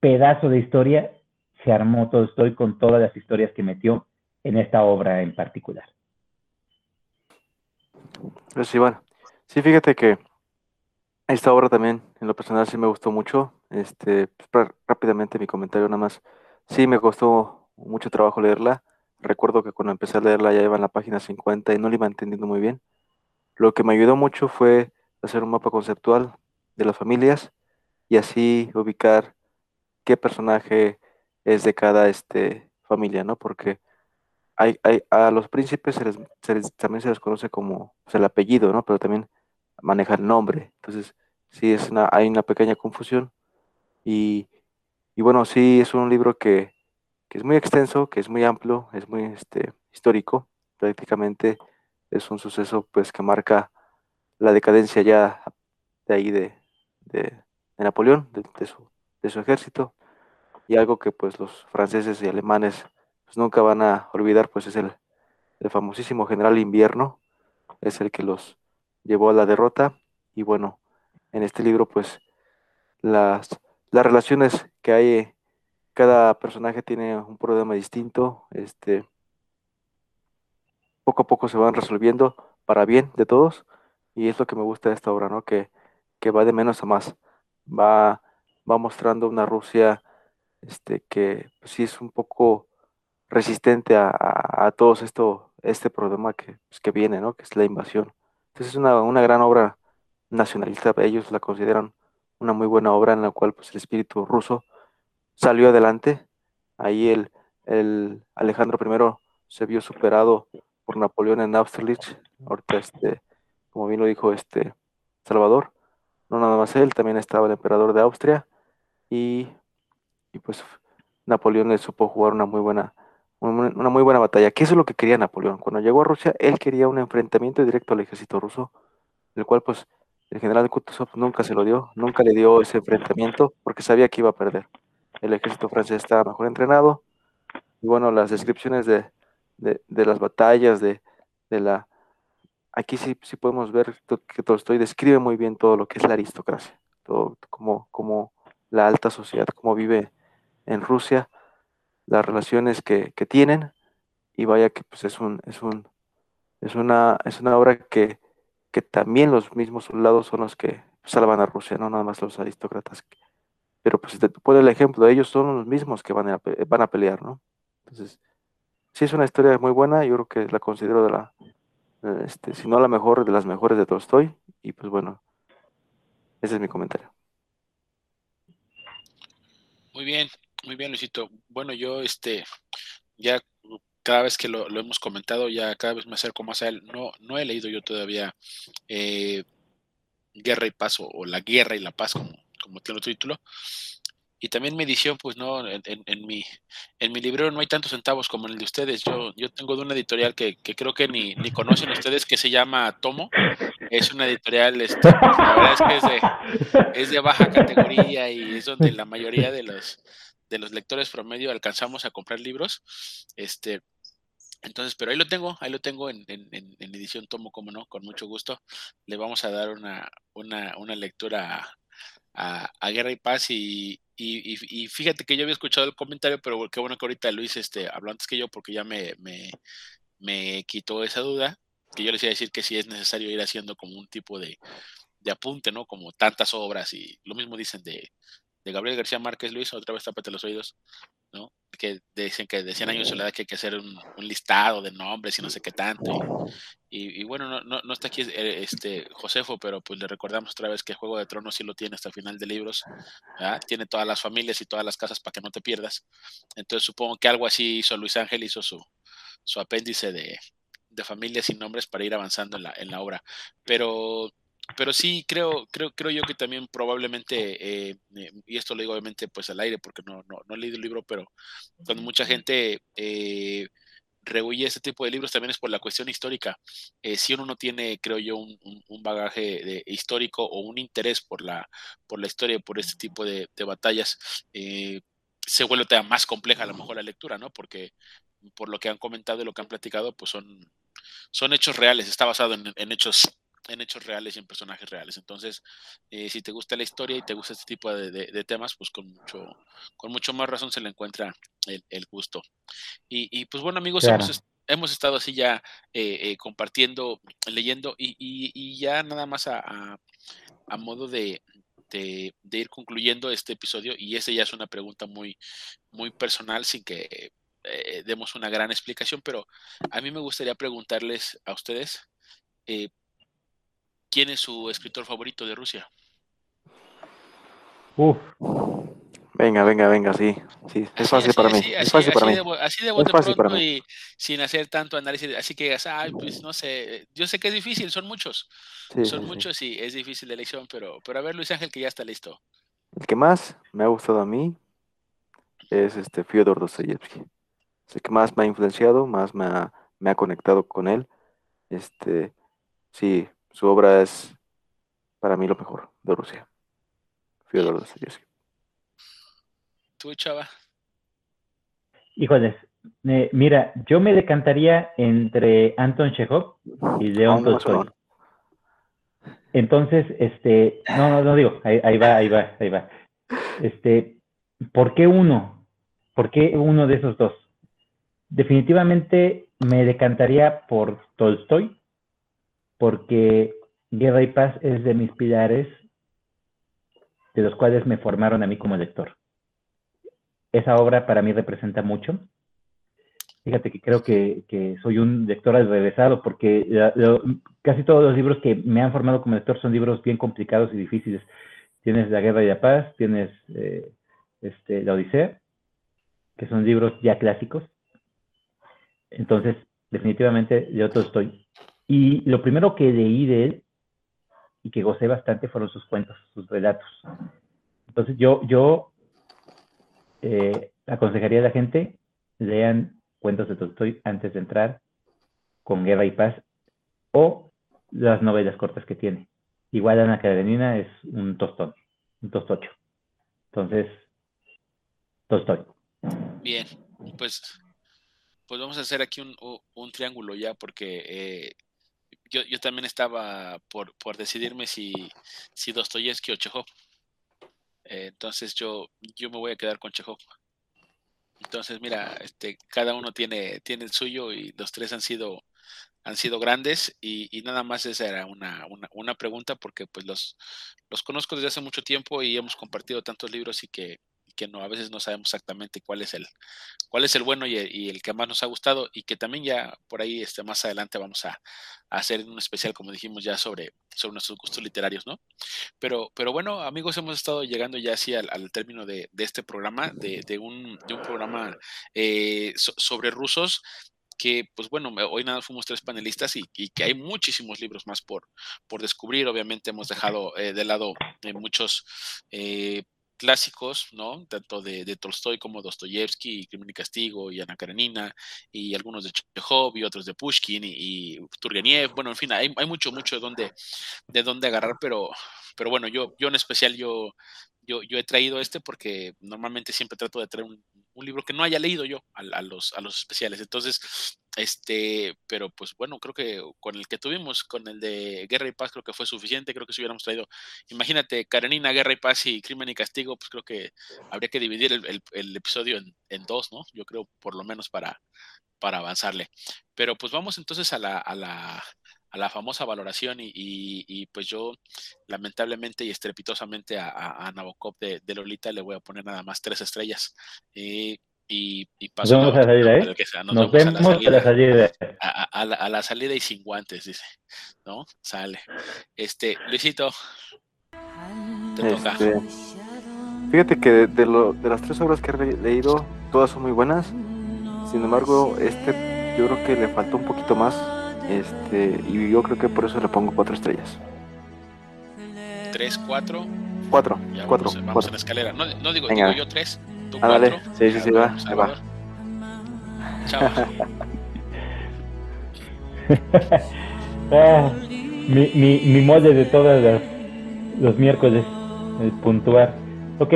pedazo de historia se armó todo estoy con todas las historias que metió en esta obra en particular. Pues sí, bueno. Sí, fíjate que esta obra también, en lo personal, sí me gustó mucho. Este, pues, rápidamente mi comentario nada más. Sí, me costó mucho trabajo leerla. Recuerdo que cuando empecé a leerla ya iba en la página 50 y no la iba entendiendo muy bien. Lo que me ayudó mucho fue hacer un mapa conceptual de las familias y así ubicar qué personaje es de cada este, familia, ¿no? Porque hay, hay, a los príncipes también se les conoce como pues, el apellido, ¿no? Pero también maneja el nombre. Entonces, sí, es una, hay una pequeña confusión. Y, y bueno, sí, es un libro que, que, es muy extenso, que es muy amplio, es muy este, histórico. Prácticamente es un suceso pues que marca la decadencia ya de ahí de, de, Napoleón, de, su, de su ejército, y algo que pues los franceses y alemanes pues, nunca van a olvidar, pues es el, el famosísimo general invierno, es el que los llevó a la derrota, y bueno, en este libro pues las, las relaciones que hay, cada personaje tiene un problema distinto, este, poco a poco se van resolviendo para bien de todos, y es lo que me gusta de esta obra, ¿no? Que que va de menos a más. Va, va mostrando una Rusia este, que pues, sí es un poco resistente a, a, todo esto, este problema que, pues, que viene, ¿no? que es la invasión. Entonces es una, una, gran obra nacionalista, ellos la consideran una muy buena obra en la cual pues, el espíritu ruso salió adelante. Ahí el, el Alejandro I se vio superado por Napoleón en Austerlitz, ahorita este, como bien lo dijo este Salvador, no nada más él, también estaba el emperador de Austria y, pues Napoleón le supo jugar una muy buena una muy buena batalla, que eso es lo que quería Napoleón. Cuando llegó a Rusia, él quería un enfrentamiento directo al ejército ruso, el cual pues el general Kutuzov nunca se lo dio, nunca le dio ese enfrentamiento porque sabía que iba a perder. El ejército francés estaba mejor entrenado y bueno, las descripciones de, de las batallas, de, de, la, aquí sí, sí podemos ver que Tolstoy describe muy bien todo lo que es la aristocracia, todo como, como la alta sociedad, cómo vive en Rusia, las relaciones que, tienen, y vaya que pues es un, es un, es una, es una obra que, que también los mismos soldados son los que salvan a Rusia, no nada más los aristócratas. Pero pues si te pone el ejemplo, ellos son los mismos que van a, van a pelear, ¿no? Entonces, sí es una historia muy buena, yo creo que la considero de la, este, si no la mejor de las mejores de Tolstoy. Y pues bueno, ese es mi comentario. Muy bien, muy bien, Luisito. Bueno, yo este ya cada vez que lo, hemos comentado, ya cada vez me acerco más a él. No, no he leído yo todavía eh, Guerra y Paz o, La Guerra y la Paz, como, como tiene el título. Y también mi edición, pues no, en, mi, en mi libro no hay tantos centavos como en el de ustedes. Yo, yo tengo de una editorial que, que creo que ni, ni, conocen ustedes, que se llama Tomo. Es una editorial, este, la verdad es que es de, es de baja categoría y es donde la mayoría de los, de los lectores promedio alcanzamos a comprar libros. Este, entonces, pero ahí lo tengo, ahí lo tengo en, en, en, edición tomo, como no, con mucho gusto. Le vamos a dar una, una, una lectura a, a, Guerra y Paz y, y, fíjate que yo había escuchado el comentario, pero qué bueno que ahorita Luis este, habló antes que yo porque ya me, me, quitó esa duda, que yo les iba a decir que si es necesario ir haciendo como un tipo de, apunte, ¿no? Como tantas obras y lo mismo dicen de, de Gabriel García Márquez, Luis, otra vez tápate los oídos, ¿no? Que dicen que de 100 años de soledad que hay que hacer un, listado de nombres y no sé qué tanto. Y, bueno, no, no, no, está aquí eh, este Josefo, pero pues le recordamos otra vez que Juego de Tronos sí lo tiene hasta el final de libros. Tiene todas las familias y todas las casas para que no te pierdas. Entonces supongo que algo así hizo Luis Ángel, hizo su, su apéndice de, de familias y nombres para ir avanzando en la, en la obra. Pero pero sí creo, creo, creo yo que también probablemente, eh, eh, y esto lo digo obviamente pues al aire porque no, no, no he leído el libro, pero cuando mucha gente eh, rehuye este tipo de libros también es por la cuestión histórica. Eh, si uno no tiene, creo yo, un, un, bagaje de, histórico o un interés por la, por la historia, por este tipo de, de batallas, se vuelve todavía más compleja a lo mejor la lectura, ¿no? Porque por lo que han comentado y lo que han platicado, pues son, son hechos reales, está basado en, en hechos en hechos reales y en personajes reales. Entonces, eh, si te gusta la historia y te gusta este tipo de, temas, pues con mucho, con mucho más razón se le encuentra el, gusto. Y, pues bueno, amigos, hemos, estado así ya eh, eh, compartiendo, leyendo y, ya nada más a, modo de, de, ir concluyendo este episodio y ese ya es una pregunta muy, muy personal sin que demos una gran explicación, pero a mí me gustaría preguntarles a ustedes, ¿Quién es su escritor favorito de Rusia? Uf. Venga, venga, venga, sí. sí es fácil para mí. es fácil para mí. así de pronto y sin hacer tanto análisis. Así que, ay, pues no sé. Yo sé que es difícil, son muchos. son muchos y es difícil la elección, pero, pero a ver, Luis Ángel, que ya está listo. El que más me ha gustado a mí es este Fyodor Dostoyevsky. el que más me ha influenciado, más me ha, me ha conectado con él. Este, sí, su obra es para mí lo mejor de Rusia. Fyodor Dostoyevsky. ¿Tú, Chava? Híjoles, eh, mira, yo me decantaría entre Anton Chekhov y León Tolstoy. Entonces, este, no, no, no digo, ahí, ahí, va, ahí va, ahí va. Este, ¿por qué uno? ¿Por qué uno de esos dos? Definitivamente me decantaría por Tolstoy, porque Guerra y Paz es de mis pilares, de los cuales me formaron a mí como lector. Esa obra para mí representa mucho. Fíjate que creo que, soy un lector regresado porque casi todos los libros que me han formado como lector son libros bien complicados y difíciles. Tienes La Guerra y la Paz, tienes eh, este, La Odisea, que son libros ya clásicos. Entonces, definitivamente yo todo estoy y lo primero que leí de él y que gocé bastante fueron sus cuentos, sus relatos. Entonces yo, yo eh, aconsejaría a la gente, lean cuentos de Tolstoy antes de entrar con Guerra y Paz o las novelas cortas que tiene. Igual Ana Karenina es un tostón, un tostocho. Entonces, Tolstoy. Bien, pues, pues vamos a hacer aquí un, un triángulo ya porque eh, yo, yo también estaba por, por decidirme si, si Dostoyevsky o Chekhov. Eh, entonces yo, yo me voy a quedar con Chekhov. Entonces, mira, este, cada uno tiene, tiene el suyo y los tres han sido, han sido grandes y, y nada más esa era una, una, una, pregunta porque pues los, los conozco desde hace mucho tiempo y hemos compartido tantos libros y que que no a veces no sabemos exactamente cuál es el cuál es el bueno y el, que más nos ha gustado y que también ya por ahí este más adelante vamos a, hacer un especial como dijimos ya sobre sobre nuestros gustos literarios no pero pero bueno amigos hemos estado llegando ya así al, término de, este programa de, un, de un programa eh, sobre rusos que, pues bueno, hoy nada fuimos tres panelistas y, que hay muchísimos libros más por, por descubrir. Obviamente hemos dejado eh, de lado eh, muchos clásicos, ¿no? Tanto de, de Tolstoy como Dostoyevsky, Crimen y Castigo, y Ana Karenina, y algunos de Chekhov, y otros de Pushkin, y, Turgeniev, bueno, en fin, hay, hay, mucho, mucho de dónde, de dónde agarrar, pero, pero bueno, yo, yo en especial, yo, yo, yo he traído este porque normalmente siempre trato de traer un, libro que no haya leído yo a, los, a los especiales. Entonces, este, pero pues bueno, creo que con el que tuvimos, con el de Guerra y Paz, creo que fue suficiente. Creo que si hubiéramos traído, imagínate, Karenina, Guerra y Paz y Crimen y Castigo, pues creo que habría que dividir el, el, episodio en, en, dos, ¿no? Yo creo, por lo menos para, para avanzarle. Pero pues vamos entonces a la, a la, a la famosa valoración y, pues yo lamentablemente y estrepitosamente a, a, Nabokov de, Lolita le voy a poner nada más tres estrellas. y, y paso Nos vemos a la salida, ¿eh? Nos, vemos, a la salida. A, la, salida y sin guantes, dice. ¿No? Sale. Este, Luisito, te toca. Este, fíjate que de, lo, de las tres obras que he leído, todas son muy buenas. Sin embargo, este yo creo que le faltó un poquito más este, y yo creo que por eso le pongo cuatro estrellas. ¿Tres, cuatro? Cuatro, cuatro. Vamos, en la escalera. No, no digo, digo, yo tres, tú ah, cuatro. Sí, sí, sí, va, va. Chao. ah, mi, mi, mi molde de todos los, los miércoles, el puntuar. Ok,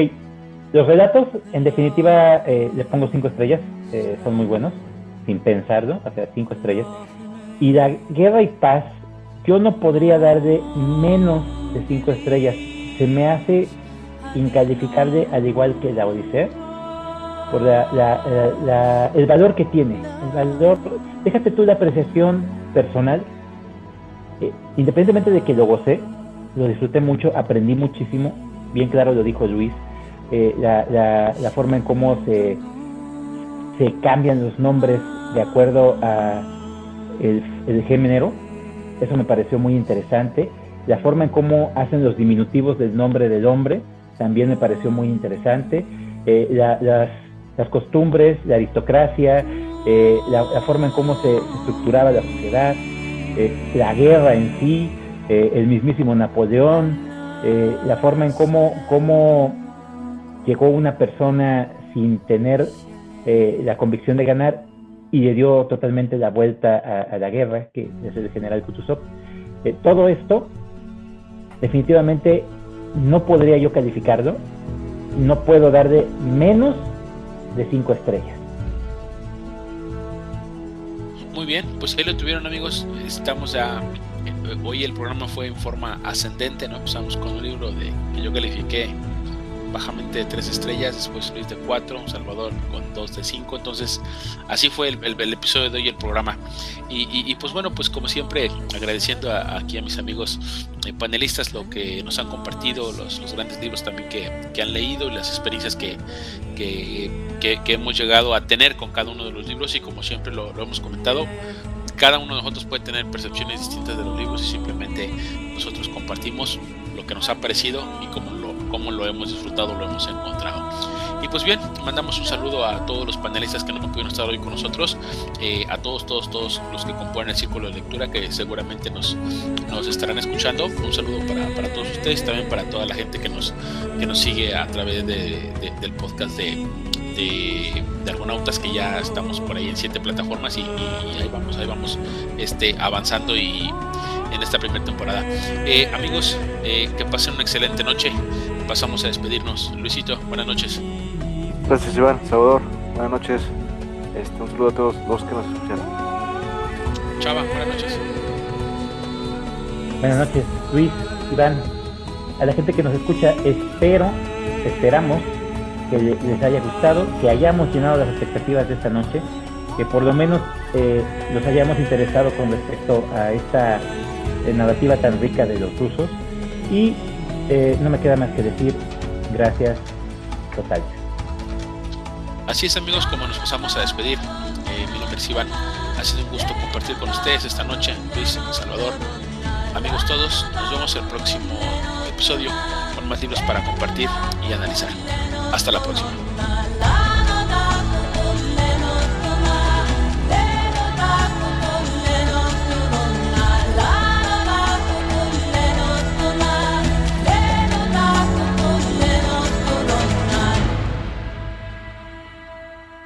los relatos, en definitiva, eh, les pongo cinco estrellas, eh, son muy buenos, sin pensarlo, o sea, cinco estrellas. Y la guerra y paz, yo no podría darle menos de cinco estrellas. Se me hace incalificable al igual que la Odisea por la, el valor que tiene. El valor, déjate tú la apreciación personal. Eh, independientemente de que lo gocé, lo disfruté mucho, aprendí muchísimo. Bien claro lo dijo Luis. Eh, la, forma en cómo se, se cambian los nombres de acuerdo a el, género, eso me pareció muy interesante. La forma en cómo hacen los diminutivos del nombre del hombre también me pareció muy interesante. Eh, las, costumbres, la aristocracia, eh, la, forma en cómo se, estructuraba la sociedad, eh, la guerra en sí, el mismísimo Napoleón, la forma en cómo llegó una persona sin tener la convicción de ganar y le dio totalmente la vuelta a, la guerra, que es el general Kutuzov. Eh, todo esto, definitivamente, no podría yo calificarlo, no puedo darle menos de cinco estrellas. Muy bien, pues ahí lo tuvieron amigos, estamos ya, eh, hoy el programa fue en forma ascendente, ¿no? Empezamos con un libro de, que yo califiqué bajamente de tres estrellas, después Luis de cuatro, Salvador con dos de cinco. Entonces, así fue el, episodio de hoy, el programa. Y, pues bueno, pues como siempre, agradeciendo aquí a mis amigos eh, panelistas lo que nos han compartido, los, grandes libros también que, han leído y las experiencias que, que, hemos llegado a tener con cada uno de los libros. Y como siempre lo, lo hemos comentado, cada uno de nosotros puede tener percepciones distintas de los libros y simplemente nosotros compartimos lo que nos ha parecido y como lo cómo lo hemos disfrutado, lo hemos encontrado. Y pues bien, mandamos un saludo a todos los panelistas que no pudieron estar hoy con nosotros, eh, a todos, todos, todos los que componen el círculo de lectura que seguramente nos, nos estarán escuchando. Un saludo para, para todos ustedes, también para toda la gente que nos, que nos sigue a través de, del podcast de, de, de, Argonautas que ya estamos por ahí en siete plataformas y, y, ahí vamos, ahí vamos este, avanzando y en esta primera temporada. Eh, amigos, eh, que pasen una excelente noche pasamos a despedirnos. Luisito, buenas noches. Gracias, Iván. Salvador, buenas noches. Este, un saludo a todos los que nos escuchan. Chava, buenas noches. Buenas noches, Luis, Iván. A la gente que nos escucha, espero, esperamos que les haya gustado, que hayamos llenado las expectativas de esta noche, que por lo menos eh, nos hayamos interesado con respecto a esta eh, narrativa tan rica de los rusos y eh, no me queda más que decir gracias total. Así es amigos como nos pasamos a despedir. Eh, mi nombre es Iván. Ha sido un gusto compartir con ustedes esta noche. Luis, Salvador. Amigos todos, nos vemos el próximo episodio con más libros para compartir y analizar. Hasta la próxima.